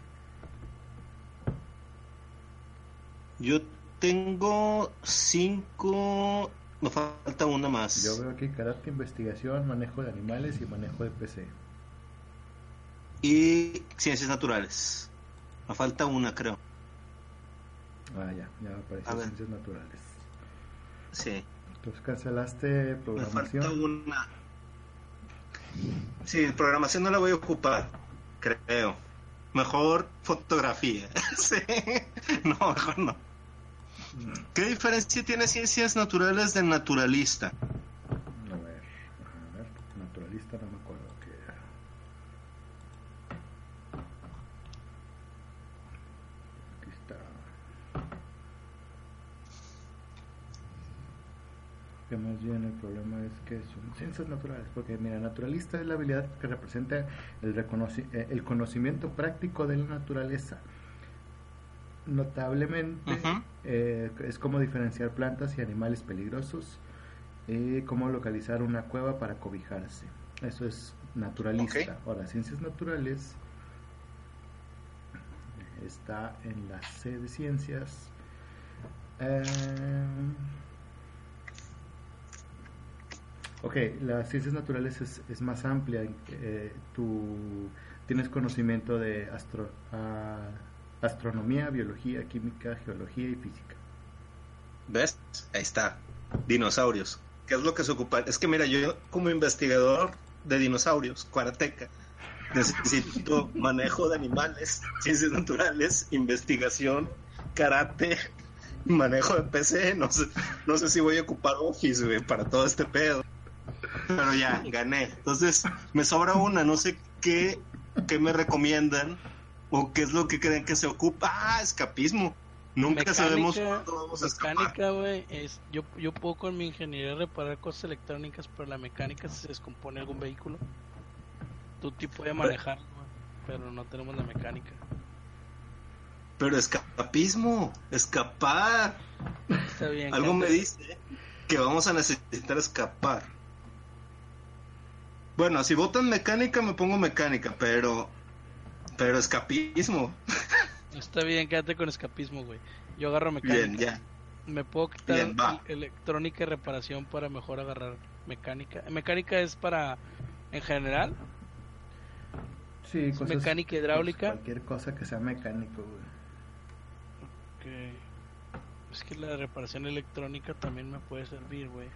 Yo tengo cinco. Me falta una más. Yo veo aquí karate, investigación, manejo de animales y manejo de PC. Y ciencias naturales. Me falta una, creo. Ah, ya, ya apareció ciencias naturales. Sí. Entonces cancelaste Me falta programación. una. Sí, programación no la voy a ocupar, creo. Mejor fotografía. sí. No, mejor no. ¿Qué diferencia tiene ciencias naturales de naturalista? A ver, a ver, naturalista no me acuerdo qué era. Aquí está. Que más bien el problema es que son ciencias naturales, porque mira, naturalista es la habilidad que representa el, reconoci- eh, el conocimiento práctico de la naturaleza. Notablemente eh, es como diferenciar plantas y animales peligrosos y cómo localizar una cueva para cobijarse. Eso es naturalista. Ok. Ahora, ciencias naturales está en la C de ciencias. Eh, ok, las ciencias naturales es, es más amplia. eh, tú tienes conocimiento de astro- ah, astronomía, biología, química, geología y física. ¿Ves? Ahí está. Dinosaurios. ¿Qué es lo que se ocupa? Es que mira, yo como investigador de dinosaurios, cuarateca, necesito manejo de animales, ciencias naturales, investigación, karate, manejo de PC. No sé, no sé si voy a ocupar Office, güey, para todo este pedo. Pero ya, gané. Entonces, me sobra una, no sé qué, qué me recomiendan o qué es lo que creen que se ocupa. Ah, escapismo. Nunca sabemos cuándo vamos a escapar. mecánica, güey, es yo yo puedo con mi ingeniería reparar cosas electrónicas, pero la mecánica si se descompone algún vehículo. Tu tipo puede manejar, pero no tenemos la mecánica. Pero escapismo, escapar. Está bien. Algo me dice que vamos a necesitar escapar. Bueno, si votan mecánica, me pongo mecánica, pero. Pero escapismo. Está bien, quédate con escapismo, güey. Yo agarro mecánica. Bien, ya. Me puedo quitar Bien, electrónica y reparación para mejor agarrar mecánica. Mecánica es para, en general, Sí, cosas, mecánica hidráulica. Cualquier cosa que sea mecánico, güey. que es que la reparación electrónica también me puede servir, güey.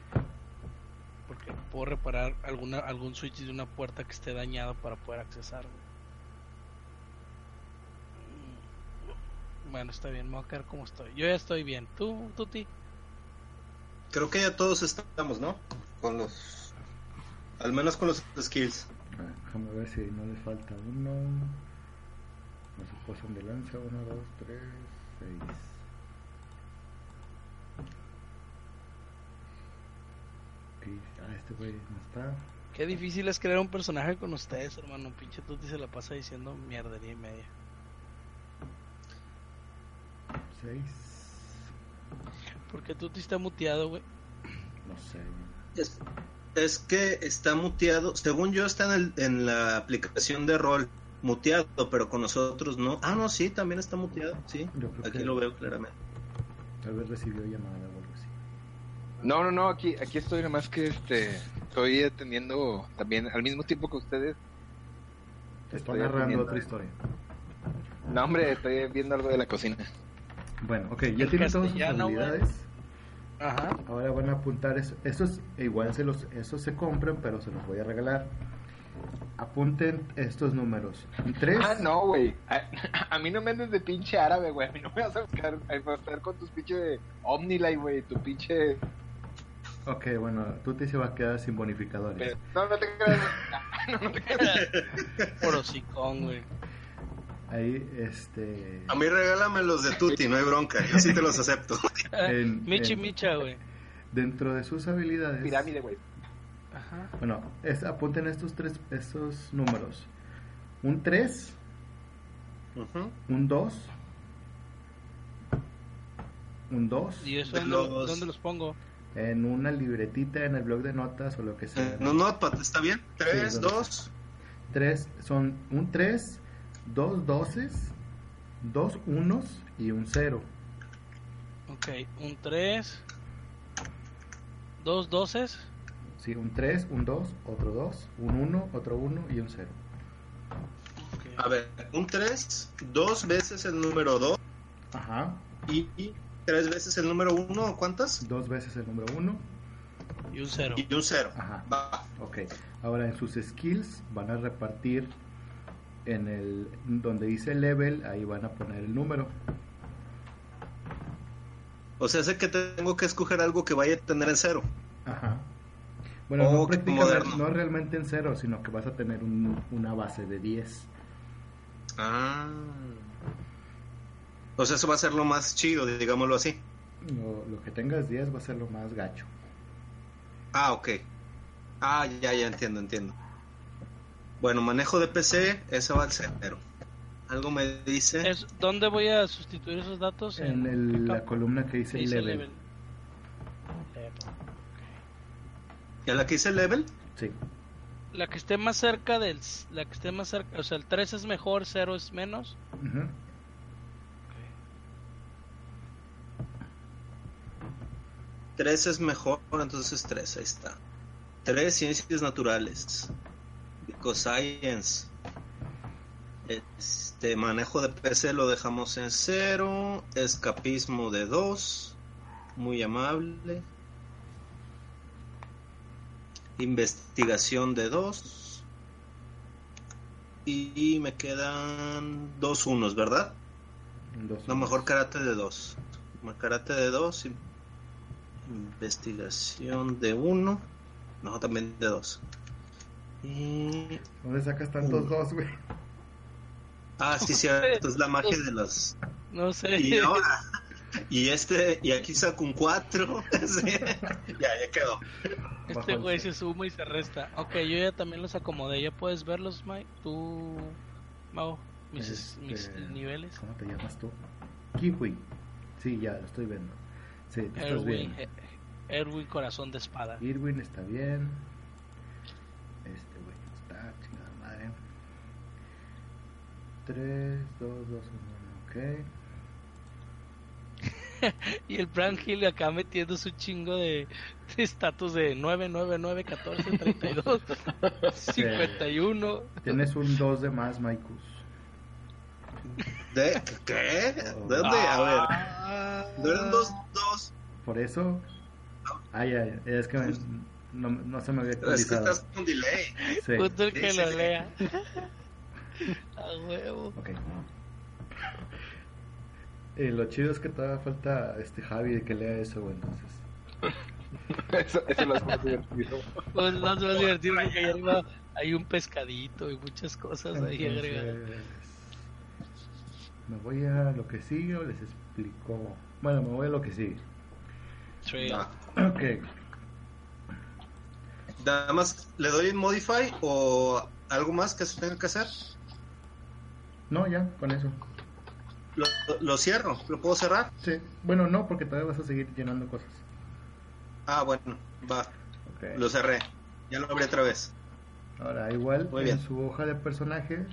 Porque puedo reparar alguna algún switch de una puerta que esté dañado para poder accesar. Bueno, está bien, me voy a quedar como estoy. Yo ya estoy bien. ¿Tú, Tuti? Creo que ya todos estamos, ¿no? Con los. Al menos con los skills. A ver, déjame ver si no les falta uno. No se pasan de lanza. Uno, dos, tres, seis. Ok, Ah, este güey no está. Qué difícil es crear un personaje con ustedes, hermano. Pinche Tuti se la pasa diciendo mierdería y media. Seis. Porque Tuti está muteado, güey. No sé. Es, es que está muteado. Según yo, está en, el- en la aplicación de rol. Muteado, pero con nosotros no. Ah, no, sí, también está muteado. Sí, aquí que lo veo claramente. tal vez recibió llamada. No, no, no, aquí, aquí estoy nomás que este, estoy atendiendo también al mismo tiempo que ustedes. Te está Estoy narrando otra historia. No, hombre, estoy viendo algo de la cocina. Bueno, ok, ya tienen todas sus habilidades. Ajá. Ahora van a apuntar eso. Esos igual se los, esos se compran, pero se los voy a regalar. apunten estos números. 3. Ah, no, güey. A, a mí no me andes de pinche árabe, güey. A mí no me vas a buscar a estar con tus pinches de Omnilight, güey. Tu pinche. Ok, bueno, tú te se va a quedar sin bonificadores. No, no te creas. No, no te creas. Por hocicón, güey. Ahí, este. A mí regálame los de Tutti, no hay bronca. Yo sí te los acepto. En- Michi en- Micha, güey. Dentro de sus habilidades. Pirámide, güey. Ajá. Bueno, es- apunten estos tres estos números. Un 3, Ujú. un 2, un 2, ¿Y eso De dónde, los- dónde los pongo? En una libretita, en el blog de notas o lo que sea. No, Notepad, ¿está bien? Tres, Sí, dos. Tres, son un 3, dos doces, dos unos y un 0. Ok, un 3, dos doces. Sí, un 3, un 2, otro 2, un 1, otro 1 y un 0. Ok. A ver, un tres, dos veces el número dos Ajá. y, y tres veces el número uno, ¿cuántas? Dos veces el número 1. Y un 0. Y un cero. Ajá. Va. Ok. Ahora en sus skills van a repartir en el donde dice level, ahí van a poner el número. O sea, sé que tengo que escoger algo que vaya a tener en cero. Aja. Bueno, Oh, no, no realmente en cero, sino que vas a tener un- una base de 10. Ah. O sea, eso va a ser lo más chido, digámoslo así. Lo, que tengas 10 va a ser lo más gacho. Ah, ok. Ah, ya, ya entiendo, entiendo. Bueno, manejo de PC, eso va al cero. Algo me dice. ¿Es, ¿Dónde voy a sustituir esos datos? En, el, la columna que dice, level. level. ¿Y a la que dice level? Sí. La que esté más cerca del. La que esté más cerca. O sea, el 3 es mejor, 0 es menos. Uh. 3 es mejor, entonces 3, ahí está. 3, ciencias naturales. Ecoscience. Este, manejo de PC lo dejamos en 0. Escapismo de 2. Muy amable. Investigación de 2. Y me quedan dos unos, ¿verdad? Dos unos. No, mejor karate de 2. Karate de 2 Investigación de uno. No, también de dos. Y... ¿Dónde sacas tantos Uno. dos, güey? Ah, sí, cierto. Es la magia de los. No sé. Y ahora. Y este. Y aquí saco un cuatro. Sí. Ya, ya quedó. Este güey se suma y se resta. Ok, yo ya también los acomodé. ¿Ya puedes verlos, Mike? Tú, Mau, mis, Este, mis niveles. ¿Cómo te llamas tú? Kiwi. Sí, ya lo estoy viendo. Sí, estás Erwin, bien. eh, Erwin Corazón de Espada. Irwin está bien. Este güey está, chingada madre. 3, 2, 2, 1, ok. Y el Frank Hill acá metiendo su chingo de de estatus de 9, 9, 9, 14, 32, 51. Tienes un 2 de más, Maikus. ¿De qué? ¿De dónde? A ver. ¿No eran dos, dos? Por eso. Ay, ay, es que me- no, no se me había Es que actualizado. estás con delay. Sí, Justo el que Sí, lo sí, lea. A huevo. ok. Eh, lo chido es que todavía falta este Javi de que lea eso, güey, entonces. Eso, eso lo hace más divertido. Pues no se va a divertir porque hay un pescadito y muchas cosas ahí agregadas. Me voy a lo que sigue o les explico. Bueno, me voy a lo que sigue. Va. Ok. Nada más le doy modify o algo más que se tenga que hacer. No, ya, con eso. Lo, lo cierro, lo puedo cerrar. Sí. Bueno, no, porque todavía vas a seguir llenando cosas. Ah, bueno, va, lo cerré. Ya lo abrí otra vez. Ahora, igual Muy en bien. su hoja de personaje,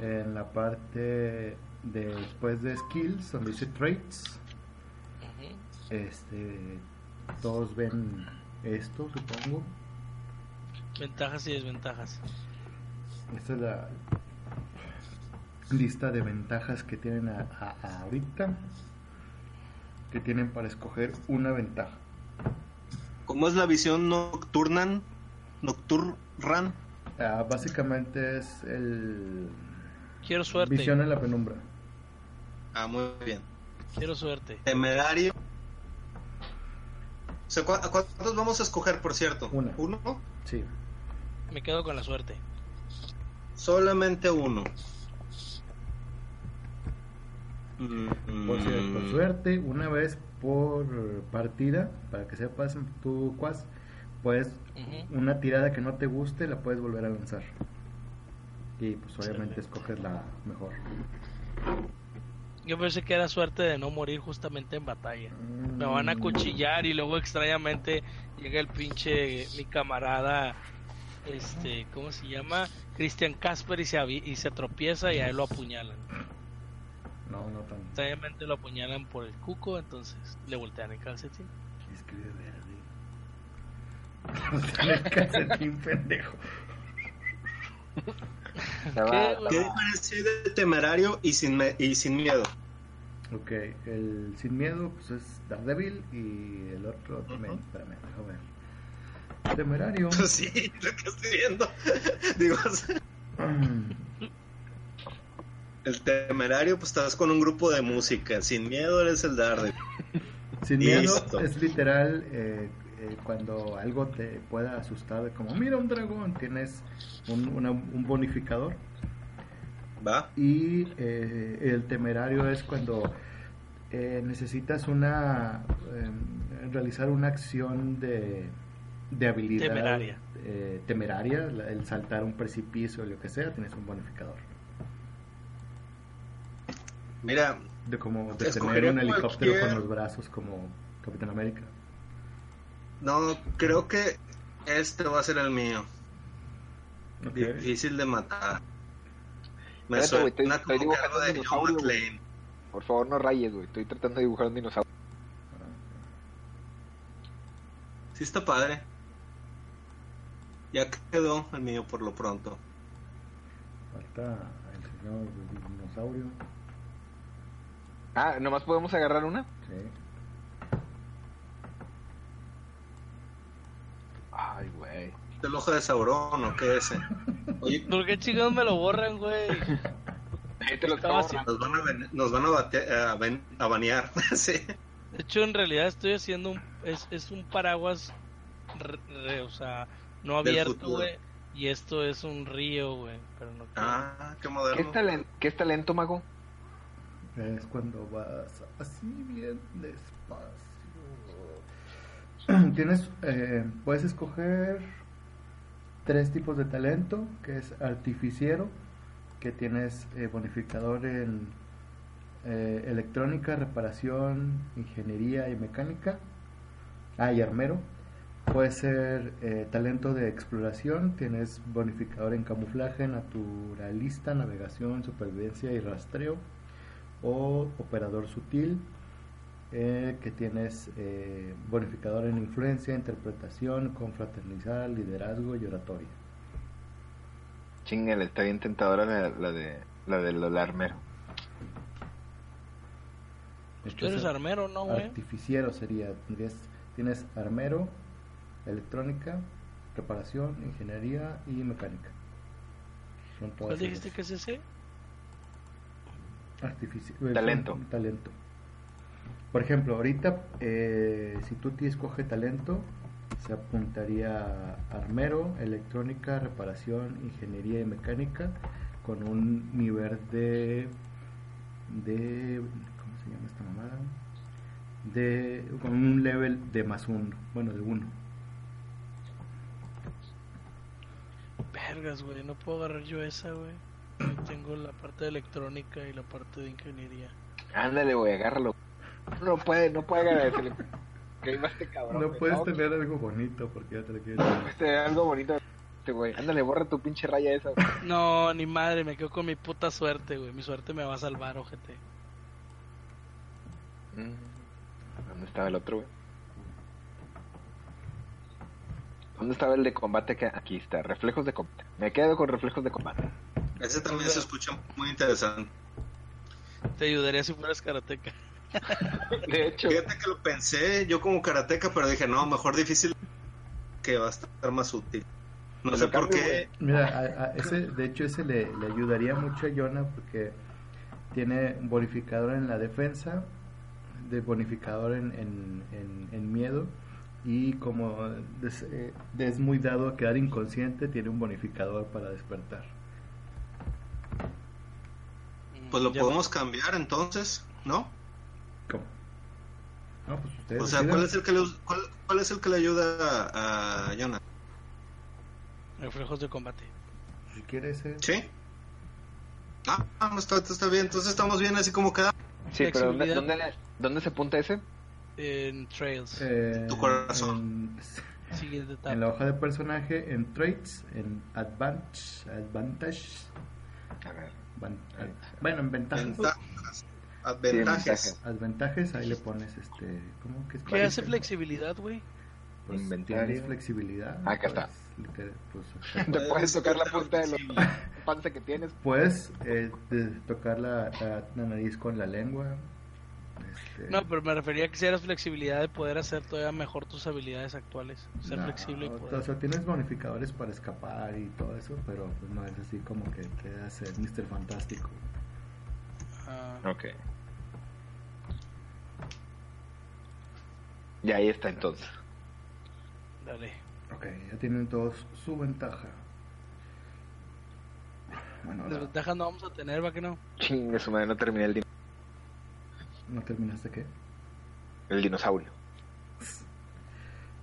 en la parte de después de skills, donde dice traits, este, todos ven esto, supongo. Ventajas y desventajas. Esta es la lista de ventajas que tienen a, a- a ahorita, que tienen para escoger una ventaja. ¿Cómo es la visión nocturna? Nocturran. Ah, básicamente es el Quiero suerte. visión en la penumbra. Ah, muy bien. Quiero suerte. Temerario. O sea, ¿cu- ¿a cuántos vamos a escoger, por cierto? Una. ¿Uno? Sí. Me quedo con la suerte. Solamente uno. Mm, Por, por suerte, una vez por partida, para que sepas tú, Quas, puedes, Ujú. una tirada que no te guste, la puedes volver a lanzar. Y pues obviamente escoges la mejor. Yo pensé que era suerte de no morir justamente en batalla. Me van a Mm, cuchillar y luego extrañamente llega el pinche mi camarada este, ¿cómo se llama? Christian Casper y se y se tropieza y a él lo apuñalan. No, no tanto. Extrañamente lo apuñalan por el cuco, entonces le voltean el calcetín. Escribe verde. el calcetín pendejo. ¿Qué, ¿Qué diferencia hay de temerario y sin, me- y sin miedo? Ok, el sin miedo pues es Daredevil y el otro también. Espérame, déjame ver. Temerario. Pues sí, lo que estoy viendo. Digo, el temerario, pues estás con un grupo de música. Sin miedo eres el darde. Sin miedo Listo. es literal eh, eh, cuando algo te pueda asustar, como mira un dragón, tienes un, una- un bonificador. ¿Va? Y eh, el temerario es cuando eh, necesitas una eh, realizar una acción de, de habilidad Temeraria. eh, temeraria, la- el saltar un precipicio o lo que sea, tienes un bonificador. Mira, De como de tener un helicóptero cualquier- con los brazos como Capitán América. No, creo que este va a ser el mío. Difícil de matar. Me Espérate, estoy- suena estoy dibujando un de John dinosaurio. McClane. Por favor, no rayes, güey. Estoy tratando de dibujar un dinosaurio. Sí está padre. Ya quedó el mío por lo pronto. Falta el señor dinosaurio. Ah, ¿nomás podemos agarrar una? Sí. Ay, güey. ¿El ojo de Sauron o qué es ese? Oye, ¿Por qué chingados me lo borran, güey? Ahí te lo nos van a, ven- nos van a, bate- a, ven- a banear. sí. De hecho, en realidad estoy haciendo un... Es, es un paraguas, re- re- o sea, no abierto, güey. Y esto es un río, güey. Pero no quiero. Ah, qué ¿Qué moderno. es, ¿Qué es talento, mago? Es cuando vas así bien despacio. Tienes, eh, puedes escoger tres tipos de talento, que es artificiero, que tienes eh, bonificador en eh, electrónica, reparación, ingeniería y mecánica. Ah, y armero. Puede ser talento de exploración, tienes bonificador en camuflaje, naturalista, navegación, supervivencia y rastreo. O operador sutil, eh, que tienes eh, bonificador en influencia, interpretación, confraternizar, liderazgo y oratoria. Chingale, está bien tentadora la, la de la del armero. Tú eres armero, ¿no, güey? Artificiero sería, tendrías, tienes armero, electrónica, reparación, ingeniería y mecánica. Son ¿Cuál dijiste que es ese? Artifici- eh, Talento. talento. Por ejemplo, ahorita, eh, si tú te escoges talento, se apuntaría a armero, electrónica, reparación, ingeniería y mecánica, con un nivel de. de ¿Cómo se llama esta mamada? De, con un level de más uno, bueno, de uno. Vergas, güey. No puedo agarrar yo esa, güey. Yo tengo la parte de electrónica y la parte de ingeniería. Ándale, güey, agárralo. No puede, no puede agradecerle. Que iba este cabrón. No puedes No, tener algo bonito porque ya te lo quieres. no puedes tener algo bonito. Este, güey. Ándale, borra tu pinche raya esa. güey. No, ni madre, me quedo con mi puta suerte, güey. Mi suerte me va a salvar, ojete. Mm, ¿Dónde estaba el otro, güey? ¿Dónde estaba el de combate? Que aquí está, reflejos de combate. Me quedo con reflejos de combate. Ese también se escucha muy interesante. Te ayudaría si fueras karateca. De hecho, Fíjate que lo pensé yo como karateca, pero dije, no, mejor difícil que va a estar más útil. No Te sé por qué. Mira, a- a ese, de hecho ese le, le ayudaría mucho a Jonah porque tiene bonificador en la defensa, de bonificador en, en, en- en miedo y como des- eh, es muy dado a quedar inconsciente, tiene un bonificador para despertar. Pues lo Ya- podemos cambiar entonces, ¿no? ¿Cómo? No, pues ustedes O sea. ¿cuál es el que le, cuál, cuál es el que le ayuda a, a Jonah? Reflejos de combate. Si quieres eh, ¿Sí? Ah, no, está, está bien. Entonces estamos bien así como queda. Sí, pero ¿dónde, dónde, dónde se apunta ese? En Trails. eh, Tu corazón. En, Siguiente en la hoja de personaje, en traits, en advantage, advantage A ver. van- bueno, en ventajas. Ventajas. Ventajas. Adventajes, ahí le pones este. ¿Cómo que es? ¿Qué hace flexibilidad, güey? Pues, Inventario. tienes flexibilidad. Ah, acá está. pues, literal, pues, Te puedes tocar la punta de la panza que tienes. puedes eh, de- tocar la, la- la nariz con la lengua. este, No, pero me refería a que si eras flexibilidad de poder hacer todavía mejor tus habilidades actuales. Ser no, flexible y O poder. sea, tienes bonificadores para escapar y todo eso, pero pues, no es así como que te hace Mr. Fantástico. Ah, Ok. Y ahí está entonces. dale. Ok, ya tienen todos su ventaja. Bueno, ahora, Desventajas no vamos a tener, ¿va que no? Chingue su madre, no terminé el, din- ¿no terminaste qué? el dinosaurio.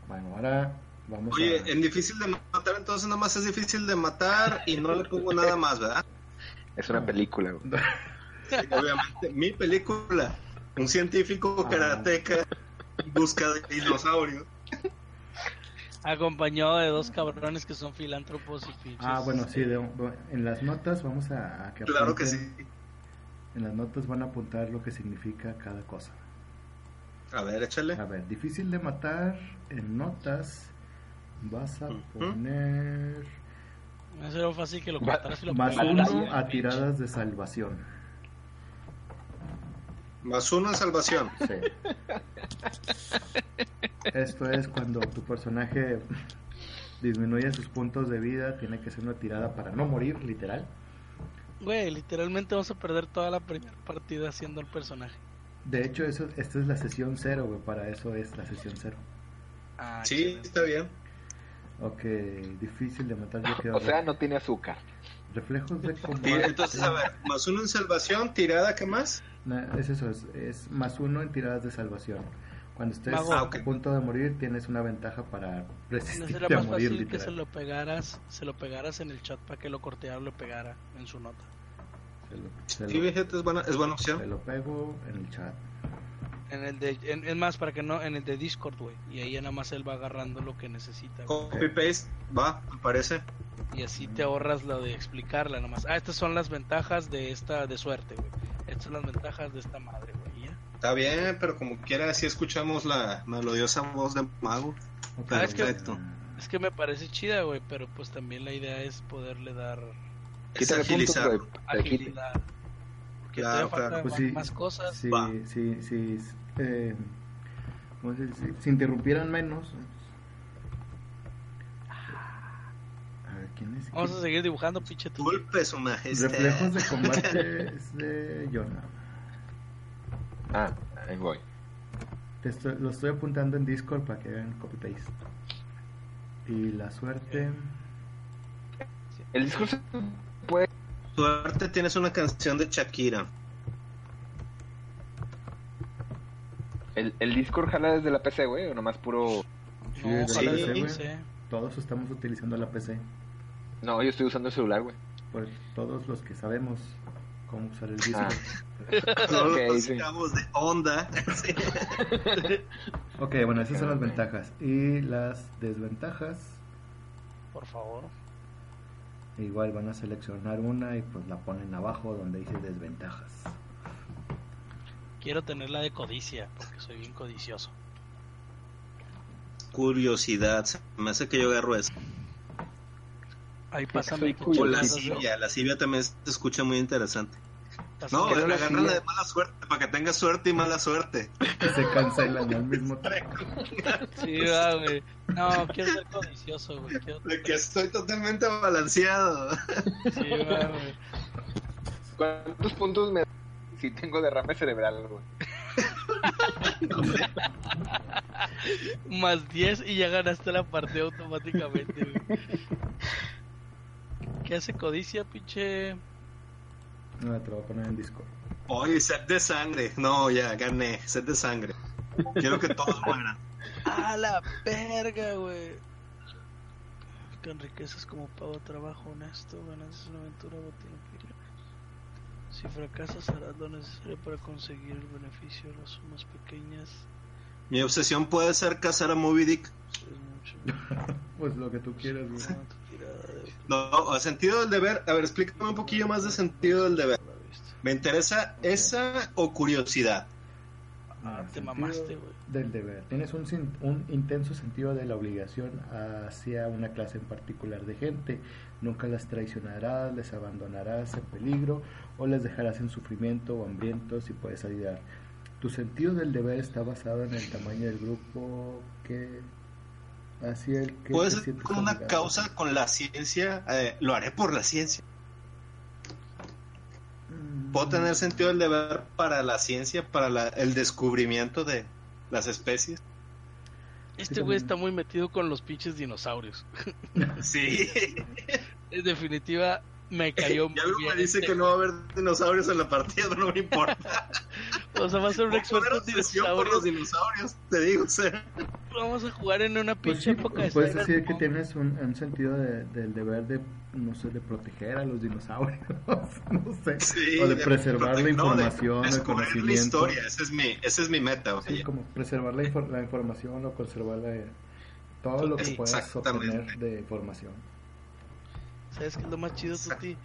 Bueno, ahora vamos Oye, a... en difícil de matar, entonces nada más es difícil de matar y no le pongo nada más, ¿verdad? Es una película, güey. Sí, obviamente, mi película. Un científico Ah. karateca busca de dinosaurios. Acompañado de dos cabrones que son filántropos y pinches. Ah, bueno, sí, de- en las notas vamos a, a que Claro que sí. En las notas van a apuntar lo que significa cada cosa. A ver, échale. A ver, difícil de matar en notas. Vas a poner Eso era fácil que lo y lo más uno a tiradas de salvación. Más uno en salvación. Sí. Esto es cuando tu personaje disminuye sus puntos de vida, tiene que ser una tirada para no morir, literal. Güey, literalmente vamos a perder toda la primera partida haciendo el personaje. De hecho, eso, esta es la sesión cero, güey, para eso es la sesión cero. Ah, Sí, está bien. Ok, difícil de matar. Yo O sea, no tiene azúcar. reflejos de combate. entonces, a ver, más uno en salvación, tirada, ¿qué más? Es eso, es, es más uno en tiradas de salvación. Cuando estés Mago. a Ah, ok. punto de morir, tienes una ventaja para ¿No resistirte será a más morir, fácil que literal. se lo pegaras, se lo pegaras en el chat para que lo corteara lo pegara en su nota? Se lo, se Sí, lo- fíjate, es buena, es buena se opción. lo pego en el chat. En el de, en, es más, para que no, en el de Discord, güey. Y ahí ya nada más él va agarrando lo que necesita. Copy paste, va, me parece. Y así te ahorras lo de explicarla nomás. Ah, estas son las ventajas de esta de suerte, güey. Estas son las ventajas de esta madre, güey. Está bien, pero como quiera, así escuchamos la melodiosa voz de Mago. Ah, es que- Perfecto. Es que me parece chida, güey, pero pues también la idea es poderle dar Es puntos, agilizar. agilidad. Porque Claro, claro. Pues más, sí, más cosas. Sí, Va. sí, sí. eh. Si interrumpieran menos. A ver, ¿quién es? Vamos a seguir dibujando, pinche tú. Su majestad. Reflejos de combate es de Jonah. Ah, ahí voy. Te estoy- lo estoy apuntando en Discord para que hagan copy paste. Y la suerte. El discurso puede. Suerte tienes una canción de Shakira. El, el Discord jala desde la PC, güey, o nomás puro. Sí, No, desde ojalá la sí, PC, güey. sí. Todos estamos utilizando la PC. No, yo estoy usando el celular, güey. Pues todos los que sabemos cómo usar el Ah. Discord. Todos Ok, los sí. de onda. Sí. Ok, bueno, esas son las ventajas. Y las desventajas. Por favor. Igual van a seleccionar una y pues la ponen abajo donde dice desventajas. Quiero tener la de codicia, porque soy bien codicioso. Curiosidad. Me hace que yo agarro eso. Ahí Soy que O la Curiosito. chingados, silla. La silla también se escucha muy interesante. No, la agarran sigue. la de mala suerte para que tengas suerte y mala suerte. Que se cancelan al mismo tiempo. Sí, va, güey. No, quiero ser codicioso, güey. Quiero... De que estoy totalmente balanceado. Sí, va, güey. ¿Cuántos puntos me si tengo derrame cerebral, güey? Más 10 y ya ganaste la partida automáticamente, güey. ¿Qué hace codicia, pinche? No, te lo voy a poner en Discord. Oye, set de sangre. No, ya, gané. Set de sangre. Quiero que todos mueran. ¡A la verga, güey! Con riquezas como pago trabajo honesto, ganancias una aventura botín. Si fracasas harás lo necesario para conseguir el beneficio de las sumas pequeñas. Mi obsesión puede ser cazar a Moby Dick. Es mucho. Pues lo que tú quieras, güey. No, No, sentido del deber. A ver, explícame un poquillo más de sentido del deber. Me interesa esa o curiosidad. Ah, te mamaste, güey. Del deber. Tienes un, sin- un intenso sentido de la obligación hacia una clase en particular de gente. Nunca las traicionarás, les abandonarás en peligro o les dejarás en sufrimiento o hambrientos si puedes ayudar. Tu sentido del deber está basado en el tamaño del grupo que que Puede ser como una obligado. causa con la ciencia. eh, lo haré por la ciencia. Mm, Puedo tener sentido del deber para la ciencia, para la- el descubrimiento de las especies. Este güey está muy metido con los pinches dinosaurios. Sí. En definitiva, me cayó muy algo bien. me dice este que no va a haber dinosaurios en la partida, pero no me importa. O sea, va a ser un experto en obsesión por los dinosaurios. te digo, o sea. Vamos a jugar en una Pues pinche sí, época de puedes decir que tienes un, un sentido de- del deber de, no sé, de proteger a los dinosaurios, no sé, Sí, o de preservar la prote- no, de información, el descubrir la conocimiento. historia, esa es mi, esa es mi meta. Sí, vaya. como preservar la, infor- la información o conservar la- todo lo que puedas obtener de información. ¿Sabes qué es lo más chido, Tuti?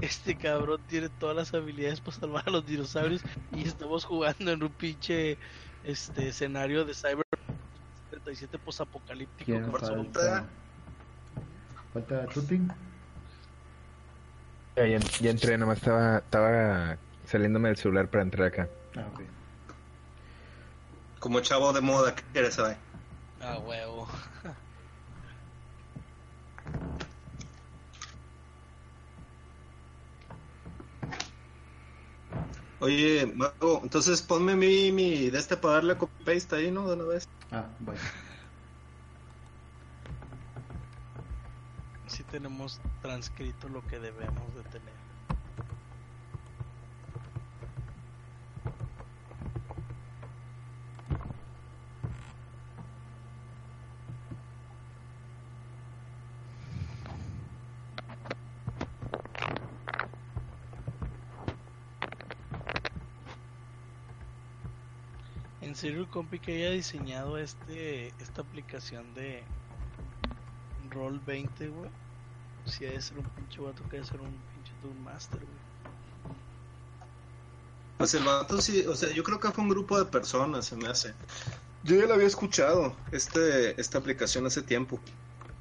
Este cabrón tiene todas las habilidades para salvar a los dinosaurios y estamos jugando en un pinche este escenario de Cyber 37 posapocalíptico ¿Quién con zombies. falta? ¿Falta Tuti? Ya, ya, ya entré, nomás estaba, estaba saliéndome del celular para entrar acá. Ah, ok. Como chavo de moda, ¿qué quieres saber? Ah, huevo. Oye, Mago, entonces ponme mi, mi de este para darle copy paste ahí, ¿no? De una vez. Ah, bueno. Sí tenemos transcrito lo que debemos de tener. En serio, el compi que haya diseñado este esta aplicación de Roll 20, güey. Si ha de ser un pinche vato que ha de ser un pinche Doom Master, güey. Pues el vato sí, o sea, yo creo que fue un grupo de personas, se me hace. Yo ya la había escuchado, este, esta aplicación hace tiempo,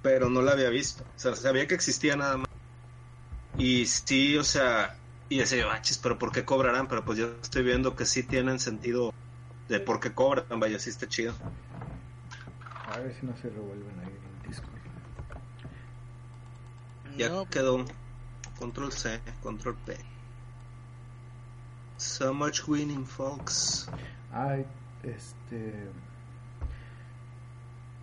pero no la había visto. O sea, sabía que existía nada más. Y sí, o sea, y decía yo, "Ah, chis, pero ¿por qué cobrarán? Pero pues yo estoy viendo que sí tienen sentido de por qué cobran, vaya, sí está chido. A ver si no se revuelven ahí en el Discord. Ya No, quedó. Control C, control P. So much winning, folks. Hay, este...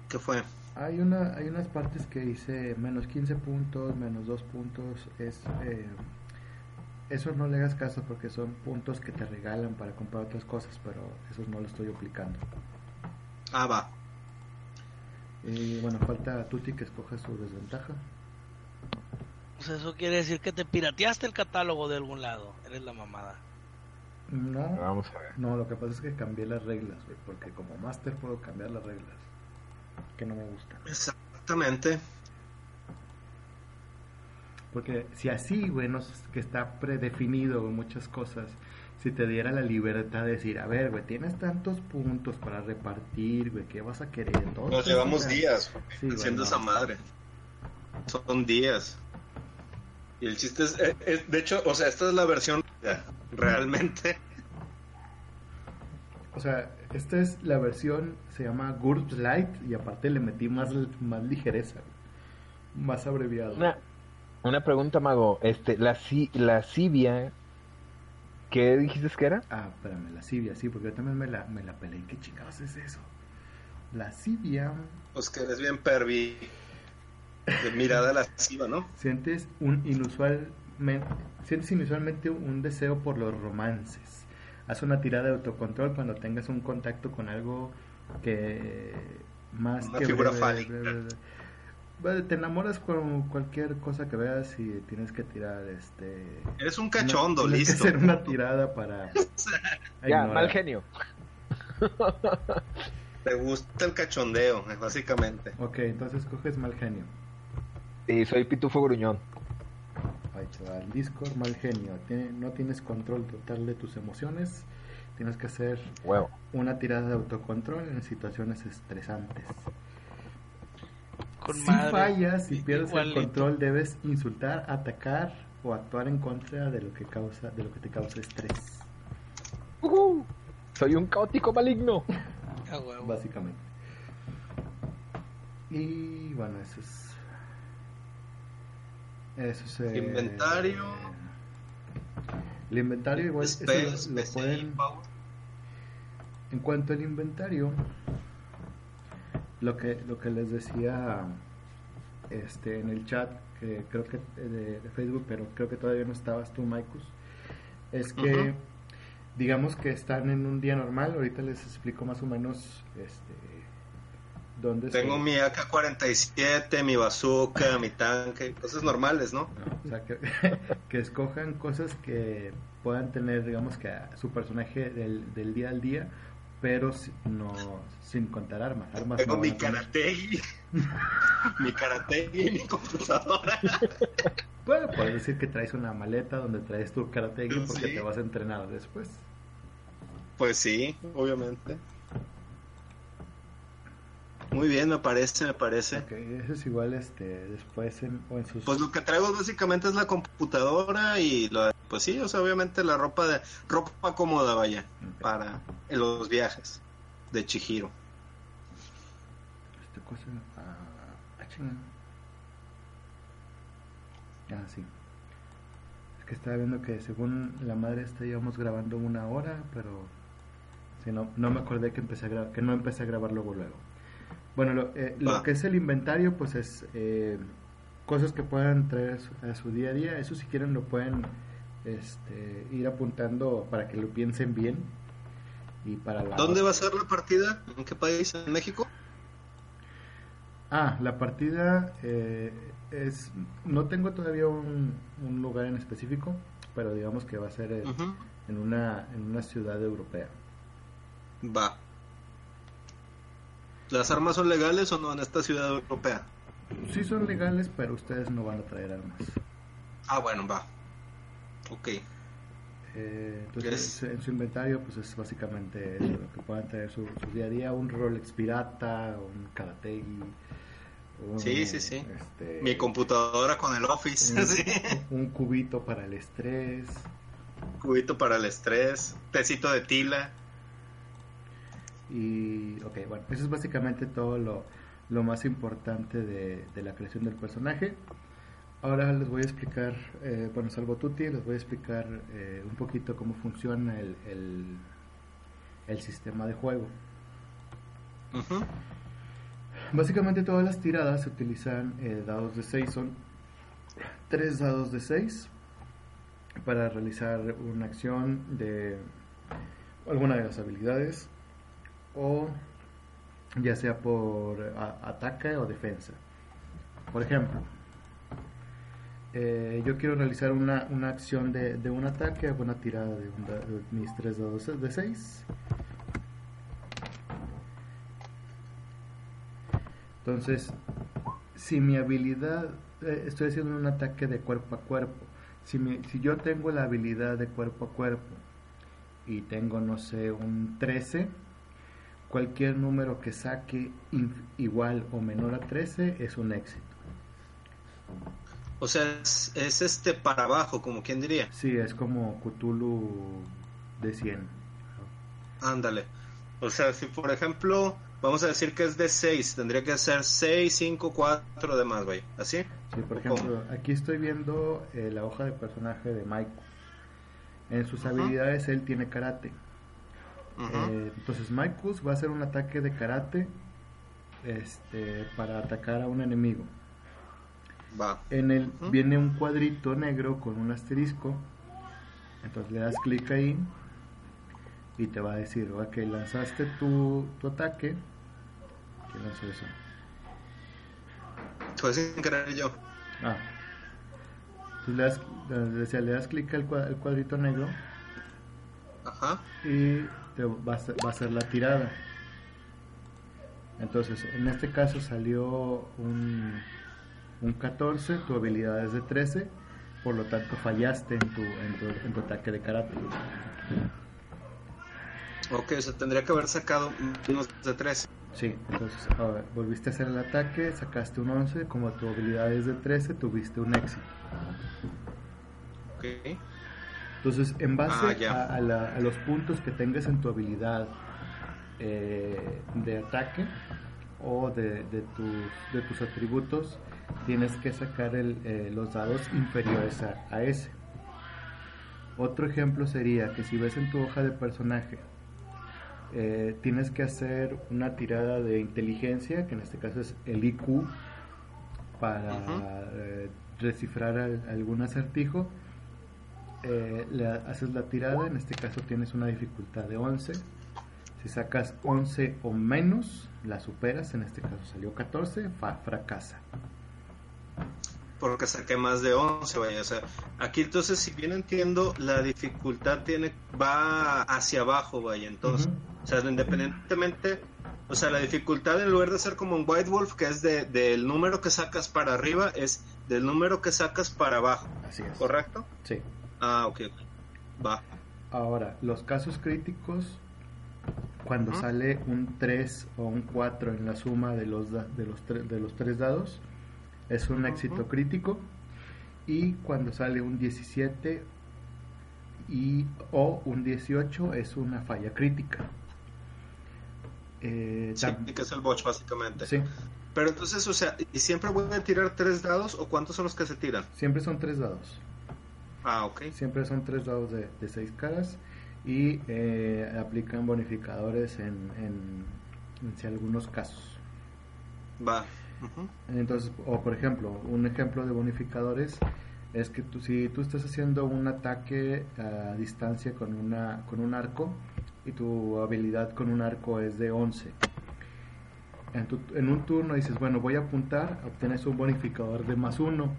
¿Qué fue? Hay, una, hay unas partes que dice menos 15 puntos, menos 2 puntos. Es, eh, eso no le hagas caso porque son puntos que te regalan para comprar otras cosas, pero eso no lo estoy aplicando. Ah, va. Y bueno, falta a Tuti que escoja su desventaja. pues eso quiere decir que te pirateaste el catálogo de algún lado. Eres la mamada. No, Vamos a ver. no, lo que pasa es que cambié las reglas, porque como máster puedo cambiar las reglas, que no me gustan. Exactamente. Porque si así, güey, no es que está predefinido muchas cosas, si te diera la libertad de decir, a ver, güey, tienes tantos puntos para repartir, güey, ¿qué vas a querer? Nos llevamos días Sí, haciendo no. esa madre. Son días. Y el chiste es, eh, eh, de hecho, o sea, esta es la versión. realmente. O sea, esta es la versión, se llama GURPS Light y aparte le metí más, más ligereza, más abreviado. Una pregunta, Mago. Este, la, la Cibia, ¿qué dijiste que era? Ah, espérame, la Cibia, sí, porque yo también me la, me la peleé. ¿Qué chingados es eso? La Cibia, Pues que eres bien pervi. De mirada lasciva, ¿no? sientes un inusualmente, sientes inusualmente un deseo por los romances. Haz una tirada de autocontrol cuando tengas un contacto con algo que más Una que figura breve- fálica. breve- Bueno, te enamoras con cualquier cosa que veas y tienes que tirar este Eres un cachondo, una- tienes que listo. hacer una tirada para Ya, mal genio. Te gusta el cachondeo, básicamente. Ok, entonces coges mal genio. Y soy Pitufo Gruñón. Ahí te va el Discord, mal genio. Tiene- no tienes control total de tus emociones. Tienes que hacer Huevo. una tirada de autocontrol en situaciones estresantes. Con si madre. fallas y pierdes Igualito. el control, debes insultar, atacar o actuar en contra de lo que causa, de lo que te causa estrés, Ujú. Soy un caótico maligno. Ah, huevo. básicamente. Y bueno, eso es. Eso es. eh, Inventario. El inventario igual eso Spells, lo- lo pueden- Power. En cuanto al inventario, lo que lo que les decía este en el chat, que creo que de, de Facebook, pero creo que todavía no estabas tú, Maikus, es que digamos que están en un día normal, ahorita les explico más o menos este dónde Tengo mi AK-47, mi bazooka, mi tanque, cosas normales, ¿no? No, o sea, que, que escojan cosas que puedan tener, digamos que a su personaje del, del día al día, pero no sin contar armas. armas Tengo no mi karategi, mi karategi y mi computadora. Bueno, puedes decir que traes una maleta donde traes tu karate porque Sí. te vas a entrenar después. Pues sí, obviamente. Muy bien, me parece, me parece. Ok, eso es igual este, después en, o en sus... Pues lo que traigo básicamente es la computadora y lo, pues sí, o sea, obviamente la ropa de ropa cómoda, vaya, para en los viajes de Chihiro. Esta cosa... Ah, ah. Ah, sí. Es que estaba viendo que según la madre esta íbamos grabando una hora, pero... Sí, no, no me acordé que empecé a grabar, que no empecé a grabar luego luego. Bueno, lo, eh, lo Va. que es el inventario, pues es eh, cosas que puedan traer a su, a su día a día. Eso si quieren lo pueden este, ir apuntando para que lo piensen bien. Y para la ¿Dónde va a ser la partida? ¿En qué país? ¿En México? Ah, la partida eh, es... No tengo todavía un, un lugar en específico, pero digamos que va a ser eh, Ujú. en, una, en una ciudad europea. Va. ¿Las armas son legales o no en esta ciudad europea? Sí son legales, pero ustedes no van a traer armas. Ah, bueno, va. Ok. Eh, entonces, Yes. en su inventario, pues es básicamente eso, lo que puedan su, su día a día, un Rolex pirata, un Karategi, un, Sí, sí, sí. este, Mi computadora con el Office, un, sí. un cubito para el estrés, Cubito para el estrés, tecito de tila. Y, ok, bueno, eso es básicamente todo lo, lo más importante de, de la creación del personaje. Ahora les voy a explicar, eh, bueno, salvo Tuti, les voy a explicar eh, un poquito cómo funciona el, el, el sistema de juego. Ujú. Básicamente todas las tiradas se utilizan eh, dados de 6, son tres dados de 6 para realizar una acción de alguna de las habilidades o ya sea por a- ataque o defensa. Por ejemplo, eh, yo quiero realizar una, una acción de, de un ataque, hago una tirada de, mis tres dados de 6. Entonces, si mi habilidad, eh, estoy haciendo un ataque de cuerpo a cuerpo, si, si yo tengo la habilidad de cuerpo a cuerpo y tengo, no sé, un 13, cualquier número que saque igual o menor a 13 es un éxito. O sea, es, es este para abajo, como quien diría. Sí, es como Cthulhu de 100. Ándale. O sea, si por ejemplo, vamos a decir que es de 6, tendría que ser 6, 5, 4 de más, güey. ¿Así? Sí, por ¿O ejemplo, aquí estoy viendo eh, la hoja de personaje de Mike. En sus habilidades él tiene karate. Eh, entonces Maikus va a hacer un ataque de karate este, para atacar a un enemigo. Va. En el Ujú. viene un cuadrito negro con un asterisco. Entonces le das clic ahí y te va a decir, ok, lanzaste tu, tu ataque. ¿Quién lanzó eso? Fue sin querer yo. Ah. Entonces le das, le- decía, le das clic al cua- al cuadrito negro Ajá. y te va a, va a ser la tirada. Entonces, en este caso salió un, un 14, tu habilidad es de 13, por lo tanto fallaste en tu, en tu, en tu ataque de karate. Ok, o sea, tendría que haber sacado unos de 13. Sí, entonces volviste a hacer el ataque, sacaste un 11, como tu habilidad es de 13, tuviste un éxito. Ok. Entonces, en base Ah, ya. a, a la- a los puntos que tengas en tu habilidad eh, de ataque o de, de tus, de tus atributos, tienes que sacar el, eh, los dados inferiores a, a ese. Otro ejemplo sería que si ves en tu hoja de personaje, eh, tienes que hacer una tirada de inteligencia, que en este caso es el IQ, para eh, descifrar al- algún acertijo. Eh, le haces la tirada, en este caso tienes una dificultad de 11. Si sacas 11 o menos, la superas, en este caso salió 14, fa- fracasa. Porque saqué más de 11, vaya. O sea, aquí entonces, si bien entiendo, la dificultad tiene va hacia abajo, vaya. Entonces, o sea, independientemente, o sea, la dificultad en lugar de ser como en White Wolf, que es de, del número que sacas para arriba, es del número que sacas para abajo, Así es. ¿correcto? Sí. Ah, ok, ok. Va. Ahora, los casos críticos, cuando sale un 3 o un 4 en la suma de los, da- de los, tre- de los tres dados, es un éxito crítico. Y cuando sale un 17 y, o un 18 es una falla crítica. Eh, Sí, que es el botch, básicamente. sí, Pero entonces, o sea, ¿y siempre voy a tirar tres dados o cuántos son los que se tiran? siempre son tres dados. Ah, ok. Siempre son tres dados de, de seis caras y eh, aplican bonificadores en, en, en si algunos casos. Va. Entonces, o por ejemplo, un ejemplo de bonificadores es que tú, si tú estás haciendo un ataque a distancia con, una, con un arco y tu habilidad con un arco es de 11, en, tu- en un turno dices, bueno, voy a apuntar, obtienes un bonificador de más uno.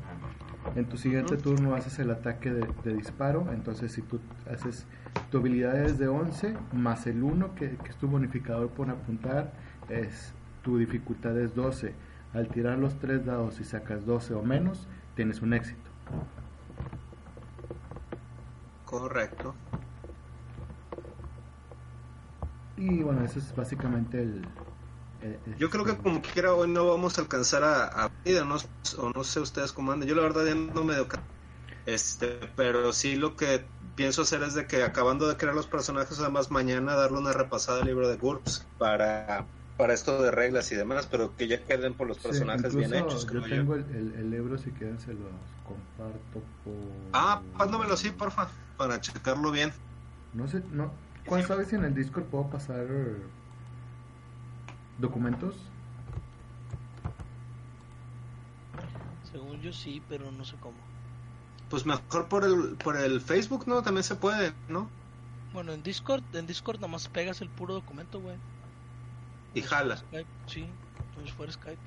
En tu siguiente turno haces el ataque de, de disparo, entonces si tú haces tu habilidad es de 11 más el 1 que, que es tu bonificador por apuntar, es tu dificultad es 12. Al tirar los tres dados y sacas 12 o menos, tienes un éxito. Correcto. Y bueno, eso es básicamente el... el- el Yo creo que como quiera hoy no vamos a alcanzar a, a no, o no sé ustedes cómo andan. Yo la verdad ya no me este, pero sí lo que pienso hacer es de que acabando de crear los personajes, además mañana darle una repasada al libro de GURPS para, para esto de reglas y demás, pero que ya queden por los Sí, personajes bien hechos. Yo creo yo. tengo el, el- el libro, si quieren se los comparto por... Ah, pándamelo sí, porfa, para checarlo bien. No sé, no... ¿Cuál sabes si en el Discord puedo pasar documentos? Según yo sí, pero no sé cómo. Pues mejor por el, por el Facebook, ¿no? También se puede, ¿no? Bueno, en Discord, en Discord nomás pegas el puro documento, güey. Y jala. Skype, sí, si fuera Skype.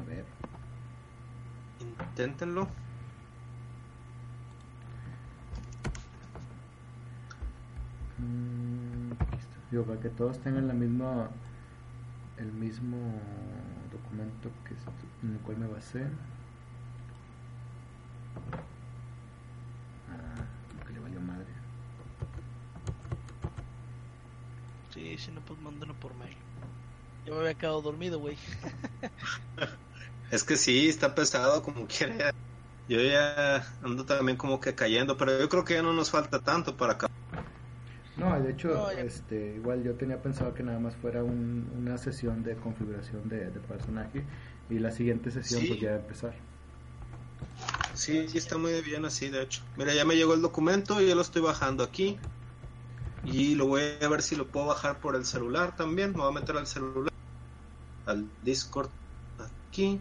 A ver. Inténtenlo. Mm, está. Digo, para que todos tengan la misma, el mismo documento que en el cual me basé. Ah, como que le valió madre. Sí, si no, pues mándalo por mail. Yo me había quedado dormido, güey. Es que sí, está pesado como quiera. Yo ya ando también como que cayendo, pero yo creo que ya no nos falta tanto para acabar. No, de hecho, No, ya- este, igual yo tenía pensado que nada más fuera un- una sesión de configuración de, de personaje y la siguiente sesión Sí. pues ya empezar. Sí, sí está muy bien así, de hecho. Mira, ya me llegó el documento y ya lo estoy bajando aquí. Y lo voy a ver si lo puedo bajar por el celular también. Me voy a meter al celular, al Discord aquí.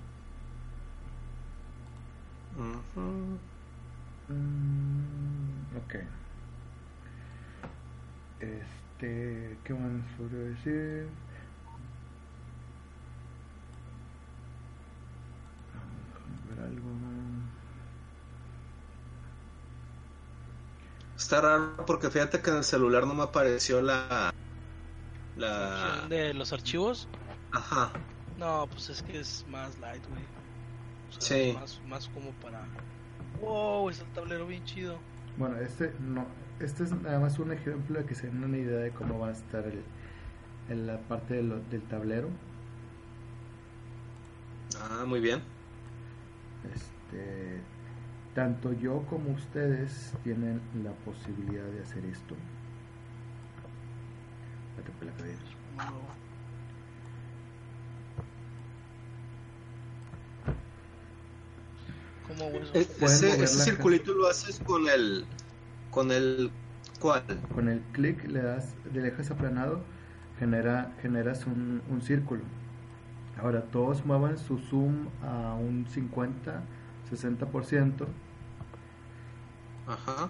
Mm, ok. Este, ¿qué más podría decir? Vamos a ver algo. Está raro porque fíjate que en el celular no me apareció la. La. De los archivos. Ajá. No, pues es que es más light, güey. O sea, Sí. es Más, más como para. Wow, es el tablero bien chido. Bueno, este no, este es nada más un ejemplo de que se den una idea de cómo va a estar el, en la parte de lo- del tablero. Ah, muy bien. Este, tanto yo como ustedes tienen la posibilidad de hacer esto pues, la cabeza. Como- E- Ese, ese circulito lo haces con el. Con el. ¿Cuál? Con el clic le das, le dejas aplanado, genera, generas un, un círculo. Ahora todos muevan su zoom a un 50, 60% Ajá.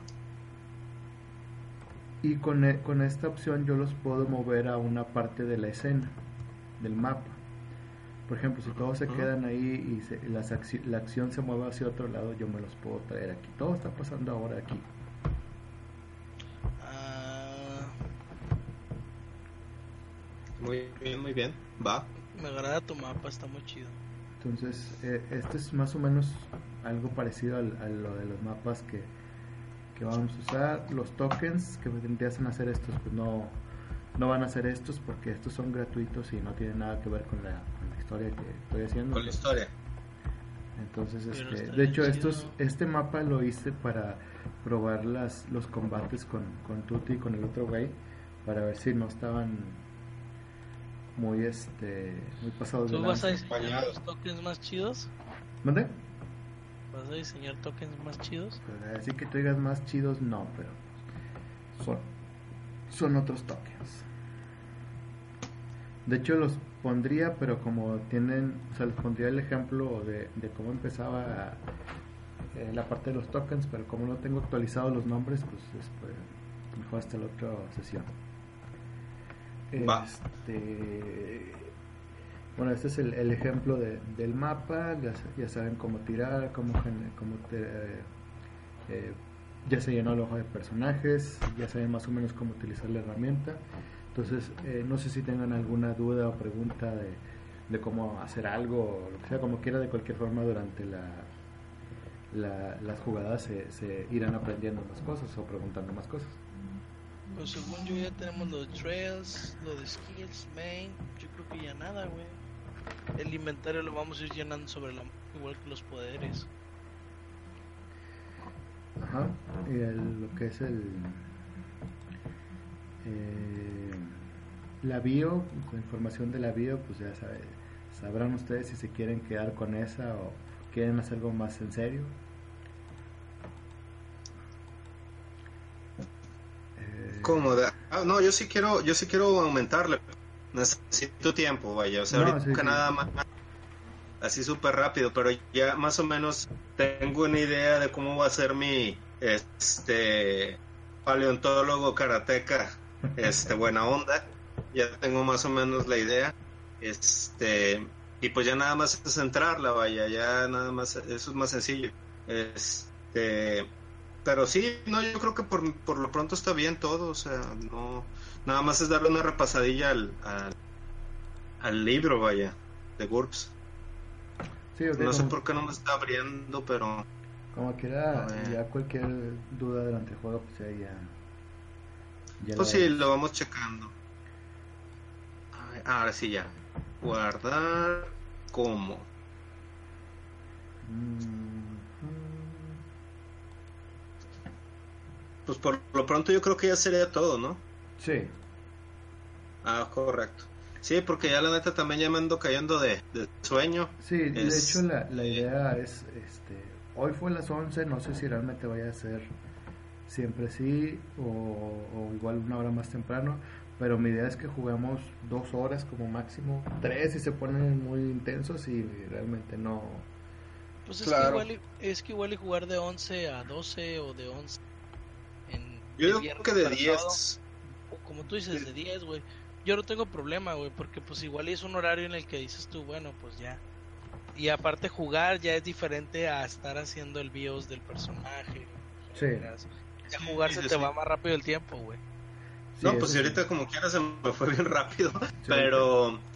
y con, e- con esta opción yo los puedo mover a una parte de la escena, del mapa. Por ejemplo, si todos se quedan ahí y se- las acci- la acción se mueve hacia otro lado, yo me los puedo traer aquí. Todo está pasando ahora aquí. Ah, Muy bien, muy bien. Va. me agrada tu mapa, está muy chido. Entonces, eh, este es más o menos algo parecido al- a lo de los mapas que, que vamos a usar. Los tokens que empiezan a hacer estos, pues no, no van a hacer estos porque estos son gratuitos y no tienen nada que ver con la historia que estoy haciendo. Con la historia. Entonces, este, de hecho, estos, este mapa lo hice para probar las, los combates con, con Tuti y con el otro güey para ver si no estaban muy, este, muy pasados de ¿Tú vas a diseñar los tokens más chidos? ¿Dónde? ¿Vas a diseñar tokens más chidos? Pues, Así que tú digas más chidos, no, pero son, son otros tokens. De hecho, los pondría, pero como tienen, o sea, les pondría el ejemplo de, de cómo empezaba eh, la parte de los tokens, pero como no tengo actualizados los nombres, pues después, mejor hasta la otra sesión. Este, bueno, este es el, el ejemplo de- del mapa, ya, sa- ya saben cómo tirar, cómo, cómo te- eh, ya se llenó el ojo de personajes, ya saben más o menos cómo utilizar la herramienta. Entonces, eh, no sé si tengan alguna duda o pregunta de, de cómo hacer algo, o lo que sea, como quiera, de cualquier forma durante la, la- las jugadas se, se irán aprendiendo más cosas o preguntando más cosas. Pues según yo ya tenemos los trails, lo de skills, main, yo creo que ya nada, güey. El inventario lo vamos a ir llenando sobre la igual que los poderes. Ajá, y el- lo que es el eh, la bio, la información de la bio, pues ya sabe- sabrán ustedes si se quieren quedar con esa o quieren hacer algo más en serio. Eh, ¿Cómo? De- ah, no, yo sí quiero, yo sí quiero aumentarle. Necesito tiempo, vaya. O sea, No, ahorita sí. nada más, así súper rápido, pero ya más o menos tengo una idea de cómo va a ser mi, este, paleontólogo karateca, este, buena onda. Ya tengo más o menos la idea. Este, y pues ya nada más es centrarla, vaya, ya nada más, eso es más sencillo. Este, pero sí, no, yo creo que por, por lo pronto está bien todo, o sea, no, nada más es darle una repasadilla al, al, al libro, vaya, de GURPS. sí, No sé por qué no me está abriendo, pero como quiera, ya cualquier duda durante el juego, pues ya, ya, ya pues la- sí, lo vamos checando ahora sí ya. Guardar como. Pues por lo pronto yo creo que ya sería todo, ¿no? Sí. Ah, correcto. Sí, porque ya la neta también ya me ando cayendo de, de sueño. Sí, de hecho la, la idea es, este, hoy fue las 11, no sé si realmente vaya a ser siempre sí o, o igual una hora más temprano pero mi idea es que juguemos dos horas como máximo, tres si se ponen muy intensos y realmente no... Pues es, Claro. que igual, y- es que igual y jugar de 11 a 12 o de 11 en Yo digo que de para 10. sábado, o como tú dices, de 10, güey. Yo no tengo problema, güey, porque pues igual es un horario en el que dices tú, bueno, pues ya. Y aparte jugar ya es diferente a estar haciendo el bios del personaje. Sí. Ya jugar se sí, te sí. va más rápido el tiempo, güey. No, pues sí. ahorita como quiera se me fue bien rápido. Pero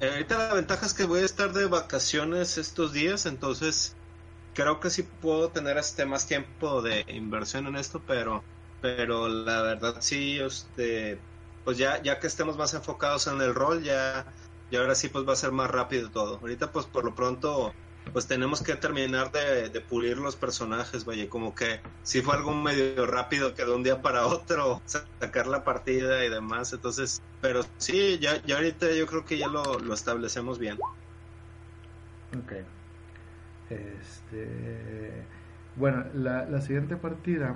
eh, ahorita la ventaja es que voy a estar de vacaciones estos días, entonces creo que sí puedo tener este más tiempo de inversión en esto, pero pero la verdad sí, este, pues ya ya que estemos más enfocados en el rol, ya y ahora sí pues va a ser más rápido todo. Ahorita pues por lo pronto pues tenemos que terminar de, de pulir los personajes, vaya, como que si fue algo medio rápido que de un día para otro sacar la partida y demás, entonces, pero sí, ya, ya ahorita yo creo que ya lo, lo establecemos bien. Ok. Este. Bueno, la, la siguiente partida.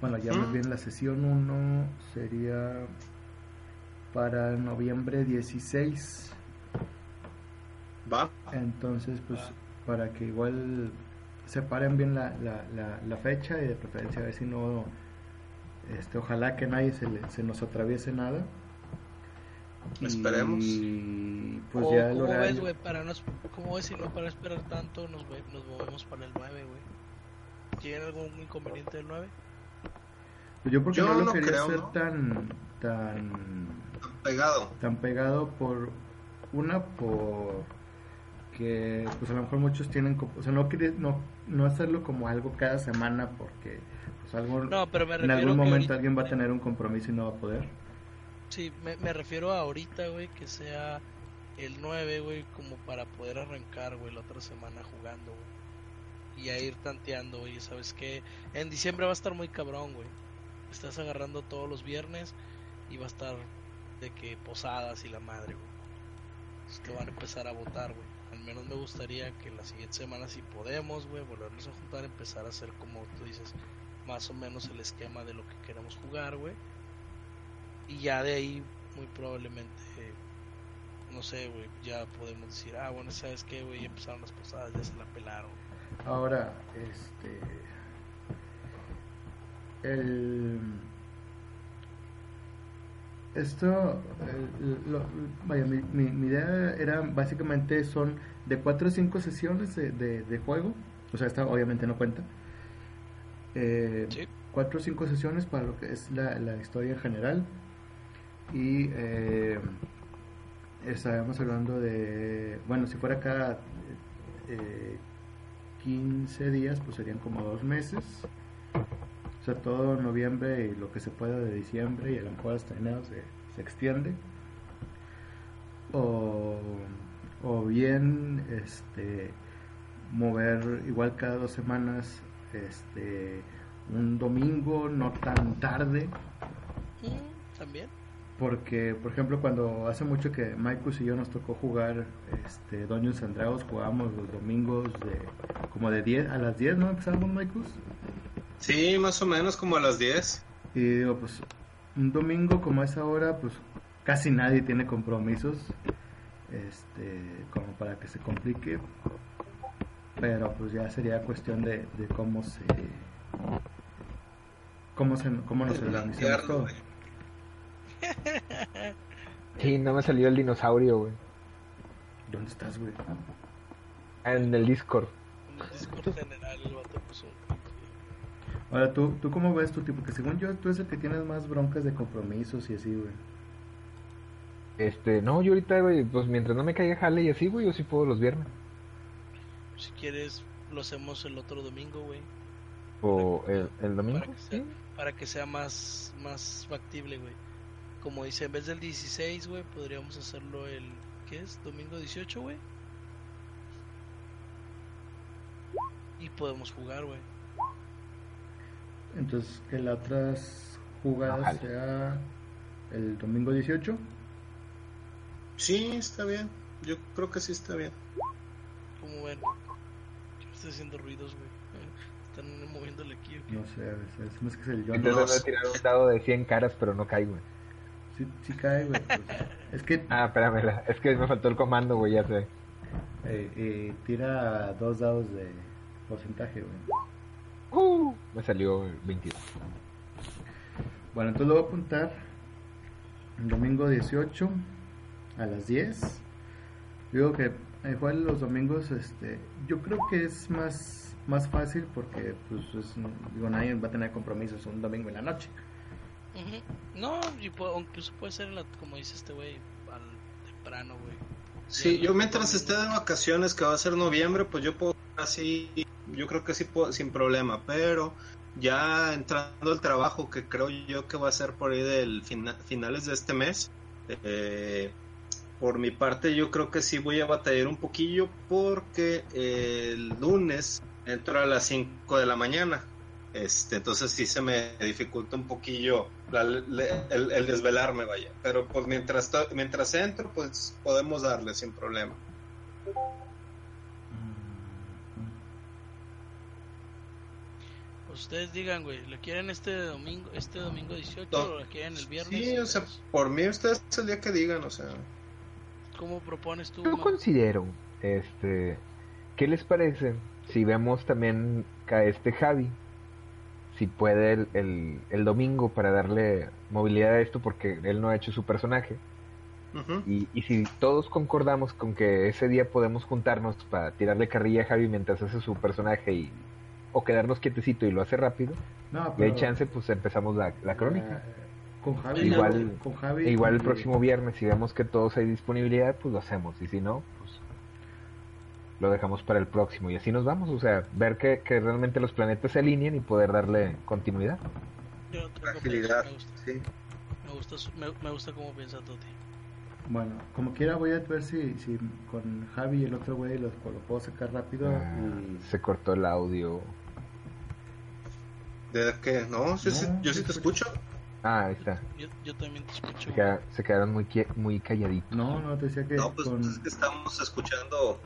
Bueno, ya más bien la sesión 1 sería para noviembre 16. ¿Va? Entonces, pues, para que igual separen bien la, la, la, la fecha y de preferencia a ver si no. Este, ojalá que nadie se, le- se nos atraviese nada. Esperemos. Y pues o, ya el ¿Cómo ves, horario. güey? Para no, ¿Cómo ves si no para esperar tanto nos, ve- nos movemos para el 9, güey? ¿Tienen algún inconveniente del 9? Pues yo porque Yo no lo no quería creo, hacer ¿no? tan tan Pegado. tan pegado por una por que pues a lo mejor muchos tienen o sea no no no hacerlo como algo cada semana porque pues algo No, pero me en algún momento alguien va a tener un compromiso y no va a poder Sí, me, me refiero a ahorita, güey, que sea el 9, güey, como para poder arrancar, güey, la otra semana jugando, güey. Y a ir tanteando, güey, ¿sabes qué? En diciembre va a estar muy cabrón, güey. Estás agarrando todos los viernes y va a estar de que posadas y la madre, güey. Es que van a empezar a votar, güey. Menos me gustaría que la siguiente semana, si podemos, güey, volvernos a juntar, empezar a hacer como tú dices, más o menos el esquema de lo que queremos jugar, güey. Y ya de ahí, muy probablemente, no sé, güey, ya podemos decir, ah, bueno, ¿sabes qué, güey? Ya empezaron las posadas, ya se la pelaron. ahora este el esto lo- vaya mi, mi- mi idea era básicamente son de 4 o 5 sesiones de, de- de juego. O sea esta obviamente no cuenta. Eh, Sí. cuatro o cinco sesiones para lo que es la, la historia en general. Y eh, estábamos hablando de bueno si fuera cada eh, 15 días pues serían como dos meses o sea todo noviembre y lo que se pueda de diciembre y a lo mejor hasta enero se, se extiende. O, o bien este mover igual cada dos semanas este un domingo no tan tarde. También. porque por ejemplo cuando hace mucho que Maikus y yo nos tocó jugar este Dungeons and Dragons jugábamos los domingos de como de 10 a las 10 no empezábamos Maikus Sí, más o menos como a las 10. y digo pues un domingo como a esa hora pues casi nadie tiene compromisos este como para que se complique pero pues ya sería cuestión de, de cómo se cómo se cómo nos organizamos todo. Sí, no me salió el dinosaurio, güey. ¿dónde estás güey? En el Discord. En el Discord general vato puso un clip, güey. Ahora, ¿tú, ¿tú cómo ves tu tipo? Que según yo, tú es el que tienes más broncas de compromisos y así, güey. Este, no, yo ahorita, güey, pues mientras no me caiga jale y así, güey, yo sí puedo los viernes. Si quieres, lo hacemos el otro domingo, güey. O el, el domingo. Para que sea, Sí. para que sea más, más factible, güey. Como dice, en vez del 16, güey, podríamos hacerlo el. ¿Qué es? Domingo 18, güey. Y podemos jugar, güey. Entonces, que las otras jugadas Ojalá. sea el domingo 18. Sí, está bien. Yo creo que sí está bien. Como ven, yo estoy haciendo ruidos, güey. Están moviéndole aquí. ¿o qué? No sé, a veces. Es más que es el John. Estoy tratando de tirar un dado de 100 caras, pero no caigo. güey. Sí, sí cae, güey. pues, es que Ah, espérame, la- es que me faltó el comando, güey, ya sé. eh, eh, tira dos dados de porcentaje, güey. Uh, me salió 22. Bueno, entonces lo voy a apuntar el domingo 18 a las 10. Digo que eh, jugar los domingos, este, yo creo que es más más fácil porque pues es- digo nadie va a tener compromisos un domingo en la noche. No, y puedo- incluso puede ser, la, como dice este güey, al temprano, güey. Sí, yo mientras esté de vacaciones, que va a ser noviembre, pues yo puedo así, yo creo que sí puedo, sin problema, pero ya entrando al trabajo, que creo yo que va a ser por ahí del fina- finales de este mes, eh, por mi parte yo creo que sí voy a batallar un poquillo porque el lunes entro a las 5 de la mañana. Este, entonces sí se me dificulta un poquillo la- le- el, el desvelarme, vaya. Pero pues mientras, mientras entro, pues podemos darle sin problema. Ustedes digan, güey, ¿lo quieren este domingo este domingo 18 No. o lo quieren el viernes? Sí, o sea, por mí ustedes el día que digan, o sea. ¿Cómo propones tú? Yo Mau? considero, este, ¿qué les parece si vemos también a este Javi? Si puede el, el, el domingo para darle movilidad a esto porque él no ha hecho su personaje. Y, y si todos concordamos con que ese día podemos juntarnos para tirarle carrilla a Javi mientras hace su personaje y o quedarnos quietecito y lo hace rápido, No, y hay chance, pues empezamos la, la crónica. eh, con Javi, Igual- con Javi E igual el próximo viernes, si vemos que todos hay disponibilidad, pues lo hacemos. Y si no, pues lo dejamos para el próximo. Y así nos vamos. O sea, ver que, que realmente los planetas se alineen y poder darle continuidad. Yo Agilidad, Me gusta, sí. me gusta, me gusta cómo piensa Toti. Bueno, como quiera voy a ver si, si con Javi y el otro güey los, lo puedo sacar rápido Ah, y se cortó el audio. ¿De qué? No, yo, sí, No, yo sí sí te escucho. escucho. Ah, ahí está. Yo, yo también te escucho. Se, queda- se quedaron muy, muy calladitos. no, no te decía que No, pues con, es que estamos escuchando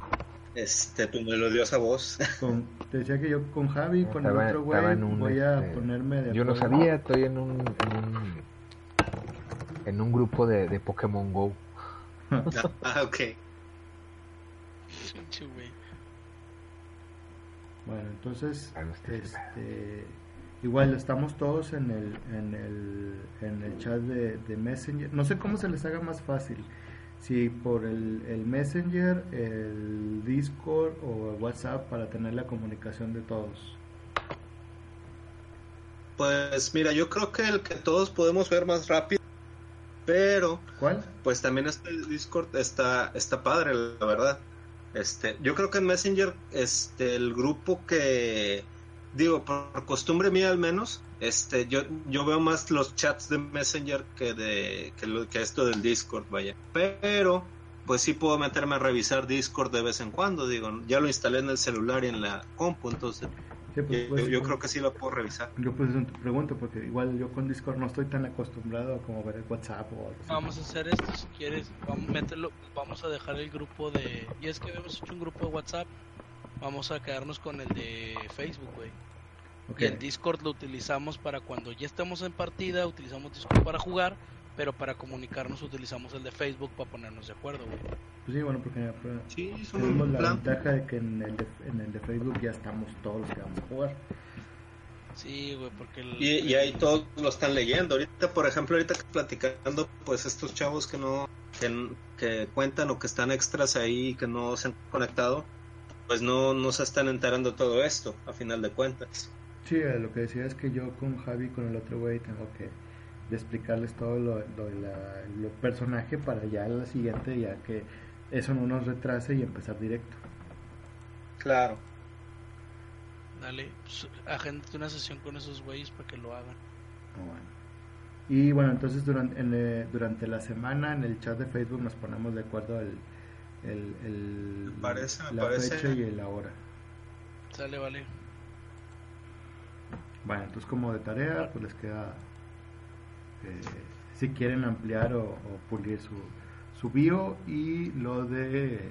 este tu melodiosa voz. con- te decía que yo con Javi con Estaba- el otro güey un, voy a este, ponerme de Yo no sabía, estoy en un, en un, en un grupo de, de Pokémon Go. ah, ok. Pinche güey. Bueno, entonces Ah, no este igual estamos todos en el en el en el chat de, de Messenger. No sé cómo se les haga más fácil. Si por el, el Messenger, el Discord o el WhatsApp para tener la comunicación de todos. Pues mira, yo creo que el que todos podemos ver más rápido, pero ¿Cuál? pues también este Discord está está padre, la verdad. Este, yo creo que en Messenger este el grupo que digo por costumbre mía al menos, este yo yo veo más los chats de Messenger que de que, lo, que esto del Discord, vaya. Pero pues sí puedo meterme a revisar Discord de vez en cuando, digo, ya lo instalé en el celular y en la compu, entonces Sí, pues, yo, pues, yo creo que sí lo puedo revisar. Yo pues eso te pregunto porque igual yo con Discord no estoy tan acostumbrado a como ver el WhatsApp o algo así. Vamos a hacer esto si quieres. Vamos a meterlo. Vamos a dejar el grupo de. Y es que habíamos hecho un grupo de WhatsApp. Vamos a quedarnos con el de Facebook, güey. Ok. Y el Discord lo utilizamos para cuando ya estemos en partida, utilizamos Discord para jugar, pero para comunicarnos utilizamos el de Facebook para ponernos de acuerdo, güey. Pues sí, bueno, porque Sí, tenemos la plan. ventaja de que en el de, en el de Facebook ya estamos todos los que vamos a jugar. Sí, güey, porque el... Y, y ahí todos lo están leyendo. Ahorita, por ejemplo, ahorita que platicando, pues estos chavos que no, que, que cuentan o que están extras ahí, que no se han conectado, pues no, no se están enterando todo esto, a final de cuentas. Sí, eh, lo que decía es que yo con Javi, con el otro güey, tengo que de explicarles todo lo, lo, de la, lo personaje para ya la siguiente, ya que eso no nos retrase y empezar directo. Claro. Dale, pues, agéndate una sesión con esos güeyes para que lo hagan. Ah, bueno. Y bueno, entonces durante, en, eh, durante la semana en el chat de Facebook nos ponemos de acuerdo el, el, el- Me parece, me la parece. fecha y la hora. Sale, vale. Bueno, entonces como de tarea, pues les queda, eh, si quieren ampliar o, o pulir su, su bio y lo de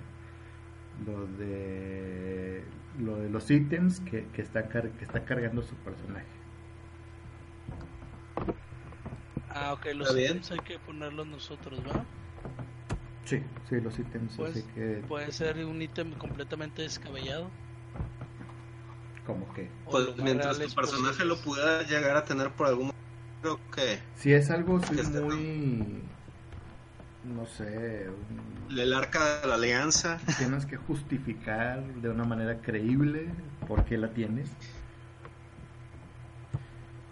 lo de lo de los ítems que, que está car- que está cargando su personaje. Ah, ok, los ítems hay que ponerlos nosotros, ¿va? Sí, sí, los ítems, Pues, así que Puede ser un ítem completamente descabellado. como que Pues lo mientras tu personaje lo posibles. pueda llegar a tener por algún motivo, creo que si es algo sí, Este, no. muy no sé, un- el arca de la alianza. tienes que justificar de una manera creíble por qué la tienes.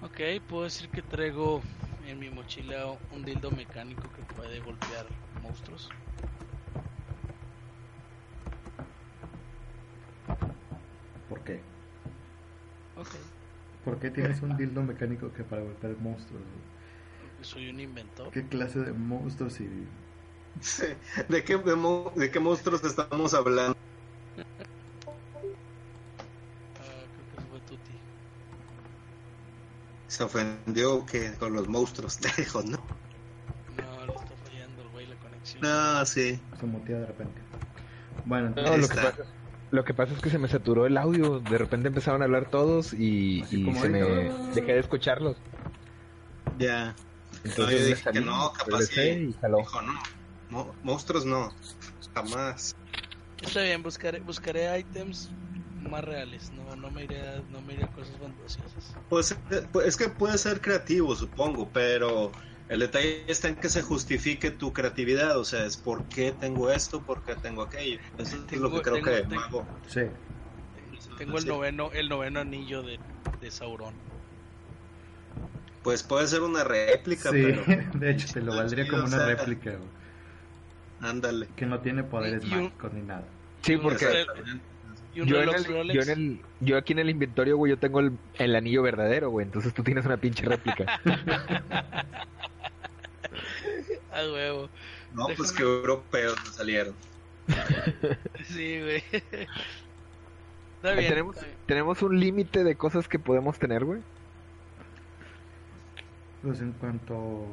Ok, puedo decir que traigo en mi mochila un dildo mecánico que puede golpear monstruos. ¿Por qué? Ok, ¿Por qué tienes un dildo mecánico que para golpear monstruos? porque soy un inventor. ¿Qué clase de monstruos y Sí. ¿De qué, de, mo- de qué monstruos estamos hablando? Se ofendió que con los monstruos, te dijo, ¿no? No, le está fallando el güey la conexión. No, sí. se mutea de repente? Bueno, No, entonces, lo que, pasa, lo que pasa es que se me saturó el audio. De repente empezaron a hablar todos y, se me dejé de escucharlos. Ya. Entonces yo dije que no, capaz sí. Dijo, no. Mo- monstruos no. Jamás. Está bien, buscaré, buscaré ítems más reales. No, no me iré a, no me iré a cosas fantasiosas. Pues, pues, es que puede ser creativo, supongo, pero el detalle está en que se justifique tu creatividad. O sea, es por qué tengo esto, por qué tengo aquello. Eso es lo que creo tengo- que tengo- Mago. sí, Tengo el Sí. noveno, el noveno anillo de, de Sauron. Pues puede ser una réplica, sí, pero de hecho te lo valdría como o una sea, réplica, ándale. que no tiene poderes Y un- mágicos ni nada. Sí, porque Y un yo en, el, Rolex. yo en el yo aquí en el inventario, güey, yo tengo el, el anillo verdadero, güey. Entonces tú tienes una pinche réplica. A huevo. No, pues que europeos me salieron. Sí, güey. Está bien. tenemos, está bien. tenemos un límite de cosas que podemos tener, güey. Pues en cuanto,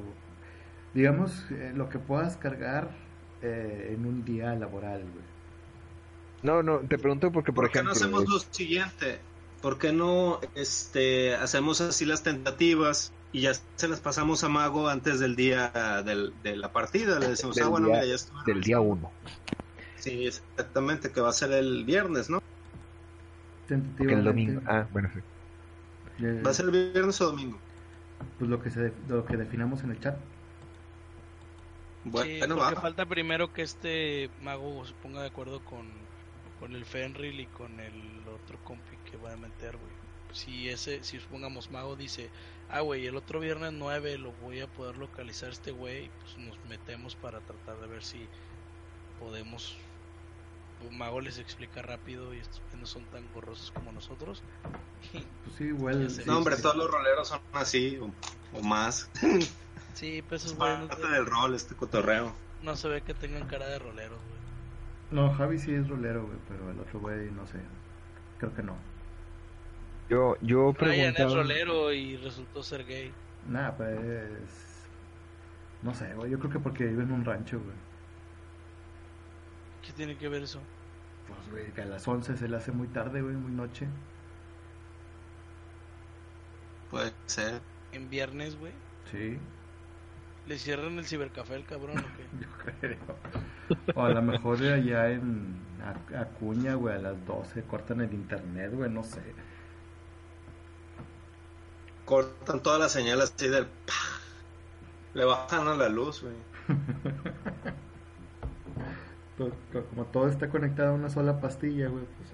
digamos, eh, lo que puedas cargar eh, en un día laboral, güey. No, no, te pregunto porque, por, ¿Por, qué no ejemplo, hacemos lo siguiente? ¿Por qué no este, hacemos así las tentativas y ya se las pasamos a Mago antes del día del- de la partida? Le decimos, Del ah, bueno, día- mira, ya estuvo. del día uno. Sí, exactamente, que va a ser el viernes, ¿no? El domingo. Ah, bueno, sí. ¿Va a ser el viernes o domingo? pues lo que se, lo que definamos en el chat. Bueno, Sí, porque va. falta primero que este mago se ponga de acuerdo con, con el Fenril y con el otro compi que va a meter, güey. Si ese, si supongamos mago dice, ah, güey, el otro viernes 9 lo voy a poder localizar este güey, pues nos metemos para tratar de ver si podemos. Un mago les explica rápido y estos no son tan gorrosos como nosotros. Pues sí, igual. Sí, No, hombre, sí. todos los roleros son así o, o más. Sí, pues Es esos güeyes no, parte del rol, este cotorreo. no se ve que tengan cara de roleros, güey. No, Javi sí es rolero, güey, pero el otro güey no sé. Creo que no. Yo, yo Ryan es preguntaba... rolero y resultó ser gay. Nada, pues. No sé, güey. Yo creo que porque vive en un rancho, güey. ¿Qué tiene que ver eso? Pues, güey, que a las 11 se le hace muy tarde, güey, muy noche. Puede ser. En viernes, güey. Sí, Le cierran el cibercafé al cabrón, ¿o qué? yo creo. O a lo mejor de allá en Ac- Acuña, güey, a las 12 cortan el internet, güey, no sé. Cortan todas las señales así del... ¡pah! Le bajan a la luz, güey. Como todo está conectado a una sola pastilla, güey, pues.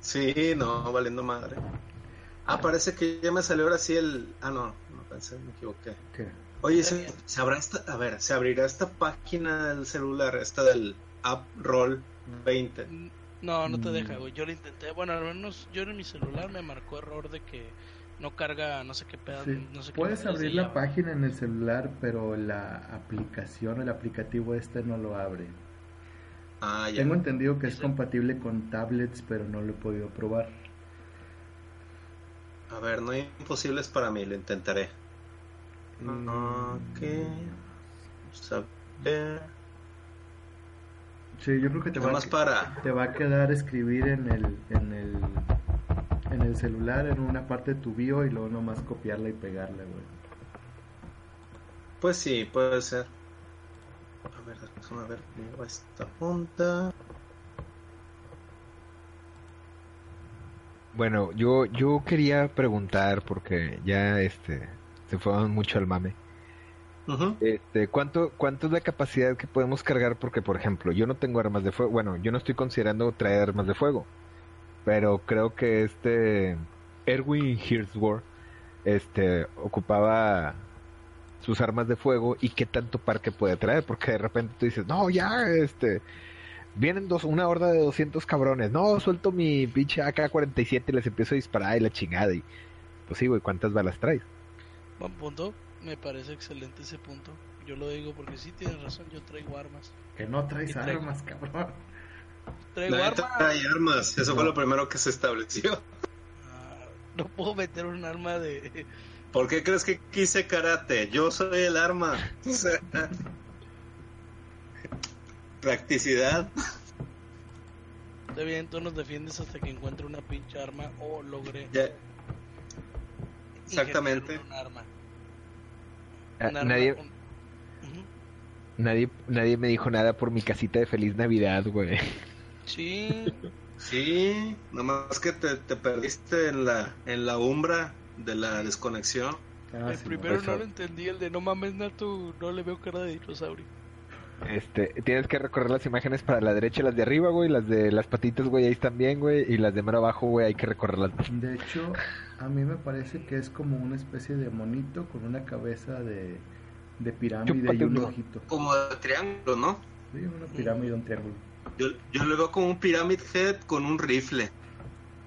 Sí, no, valiendo madre. Ah, parece que ya me salió ahora sí el... Ah, no, no pensé, me equivoqué. ¿Qué? Oye, ¿se, se habrá esta, a ver, ¿se abrirá esta página del celular, esta del App Roll 20? Mm, No, no te Mm. deja, güey. Yo lo intenté. Bueno, al menos yo en mi celular me marcó error de que no carga, no sé qué pedazo. Sí, No sé qué Puedes abrir la página en el celular, pero la aplicación, el aplicativo este no lo abre. Ah, ya. Tengo entendido que es Sí. compatible con tablets, pero no lo he podido probar. A ver, no hay imposibles para mí, lo intentaré. Ok. Vamos a ver. Sí, yo creo que te va, a, para. te va a quedar escribir en el, en el en el celular en una parte de tu bio y luego nomás copiarla y pegarla, güey. Pues sí, puede ser. A ver, déjame ver cómo va esta punta. Bueno, yo, yo quería preguntar, porque ya este se fueron mucho al mame. Este, ¿cuánto, ¿Cuánto es la capacidad que podemos cargar? Porque, por ejemplo, yo no tengo armas de fuego. Bueno, yo no estoy considerando traer armas de fuego. Pero creo que este Erwin Hirschworth este, ocupaba sus armas de fuego y qué tanto parque puede traer. Porque de repente tú dices, no, ya, este, vienen dos, una horda de 200 cabrones. No, suelto mi pinche AK-47 y les empiezo a disparar y la chingada. Y, pues sí, güey, ¿cuántas balas traes? Buen punto. Me parece excelente ese punto. Yo lo digo porque sí tienes razón, yo traigo armas. Que no traes Y traigo- armas, cabrón. Traigo armas. trae armas, eso fue lo primero que se estableció. Ah, no puedo meter un arma de. ¿Por qué crees que quise karate? Yo soy el arma. O sea, practicidad. Está bien, tú nos defiendes hasta que encuentre una pinche arma o logre. Ya. Exactamente. ingeniear Un arma. Ah, Un arma nadie, nadie, nadie me dijo nada por mi casita de feliz Navidad, güey. Sí, Sí, nomás que te, te perdiste en la, en la umbra de la desconexión. Ah, el sí, primero no lo entendí, el de no mames, Nato, no le veo cara de dinosaurio. Este, tienes que recorrer las imágenes para la derecha, las de arriba, güey, las de las patitas, güey, ahí están bien, güey, y las de mero abajo, güey, hay que recorrerlas. De hecho, a mí me parece que es como una especie de monito con una cabeza de, de pirámide y un ojito. Como de triángulo, ¿no? Sí, una pirámide un triángulo. Yo, yo lo veo como un Pyramid Head con un rifle.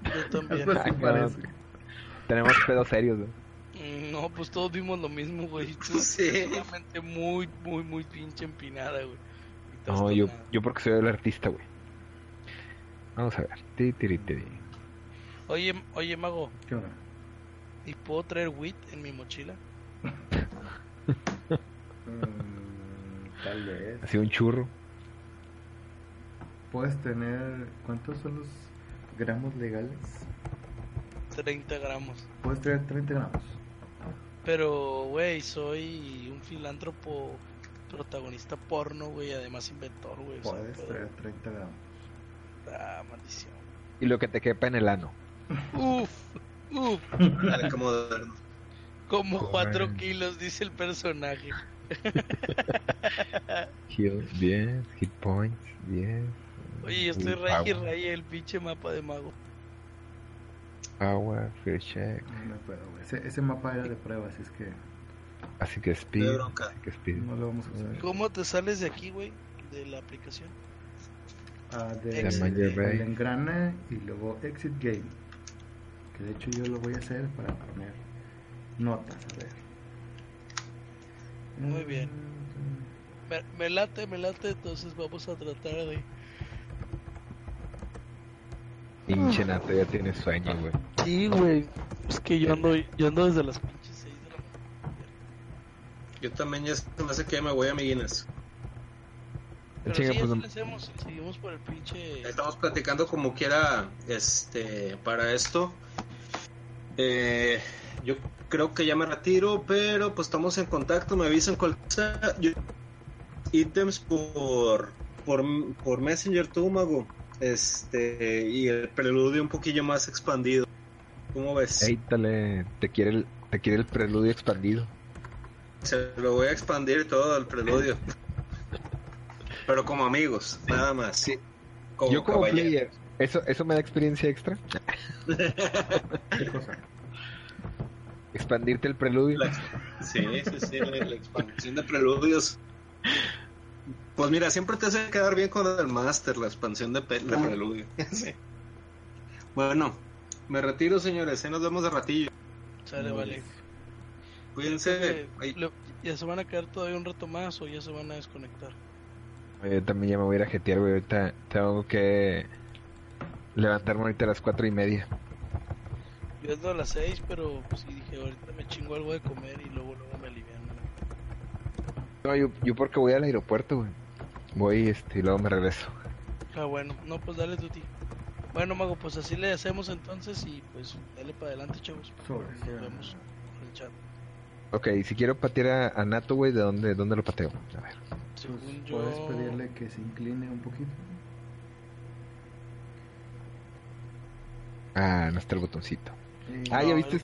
Yo también. Algo así Ah, parece. Tenemos pedos serios, güey. Mm, No, pues todos vimos lo mismo, güey. Tú Sí. seguramente muy, muy, muy pinche empinada, güey. No, yo, yo porque soy el artista, güey. Vamos a ver. Ti, tiri, tiri. Oye, oye, mago, ¿Qué onda? ¿Y puedo traer wheat en mi mochila? Mm, tal vez. Así un churro. Puedes tener. ¿Cuántos son los gramos legales? 30 gramos. Puedes tener 30 gramos. Pero, güey, soy un filántropo protagonista porno, güey, además inventor, güey. o sea, Puedes traer 30 gramos. Ah, maldición. Y lo que te quepa en el ano. Uf, uf, Para que moderno. como Joder. 4 kilos, dice el personaje. Heal, 10. Hit points, 10. Oye, yo estoy Uh, rey y rey el pinche mapa de mago. Power, fear check. No puedo, güey. Ese, ese mapa era de prueba, así es que Así que speed. Así que speed. no lo vamos a usar. ¿Cómo te sales de aquí, güey? De la aplicación. Ah, de, el engrane y luego exit game. Que de hecho yo lo voy a hacer para poner notas, a ver. Muy bien. Me, me late, me late, entonces vamos a tratar de... Pinche nato, ya tienes sueño, güey. Sí, güey. Es que yo ando, yo ando desde las pinches 6 de la mañana. Yo también ya se me hace que me voy a mi Guinness. Pero Chinga, sí, pues, le hacemos, seguimos por el pinche... Estamos platicando como quiera este para esto. Eh, yo creo que ya me retiro, pero pues estamos en contacto, me avisan cualquier cosa. Yo- ítems por, por por Messenger tú, mago. Este y el preludio un poquillo más expandido. ¿Cómo ves? Éítale, te quiere el, te quiere el preludio expandido. Se lo voy a expandir todo el preludio. Pero como amigos, nada más. Sí. Como Yo como player, ¿eso, ¿eso me da experiencia extra? ¿Qué cosa? Expandirte el preludio. La- sí, sí, sí, la, la expansión de preludios. Pues mira, siempre te hace quedar bien con el Master, la expansión de, de preludio. Sí. Bueno, me retiro, señores. Ahí nos vemos de ratillo. Sale, vale. Cuídense. Eh, le- ¿Ya se van a quedar todavía un rato más o ya se van a desconectar? Yo también ya me voy a ir a jetear, güey. Ahorita tengo que levantarme ahorita a las cuatro y media. Yo ando a las 6, pero pues sí dije, ahorita me chingo algo de comer y luego luego me aliviano. No, yo, yo porque voy al aeropuerto, güey. Voy, este, y luego me regreso. Ah, bueno, no, pues dale Tuti. Bueno, Mago, pues así le hacemos entonces y pues dale para adelante, chavos. Sobre, Nos vemos en el chat. Ok, si quiero patear a, a Nato, güey, ¿de dónde, dónde lo pateo? A ver. Según Pues, yo... Puedes pedirle que se incline un poquito. Ah, no está el botoncito. Eh, Ah, No, ¿ya viste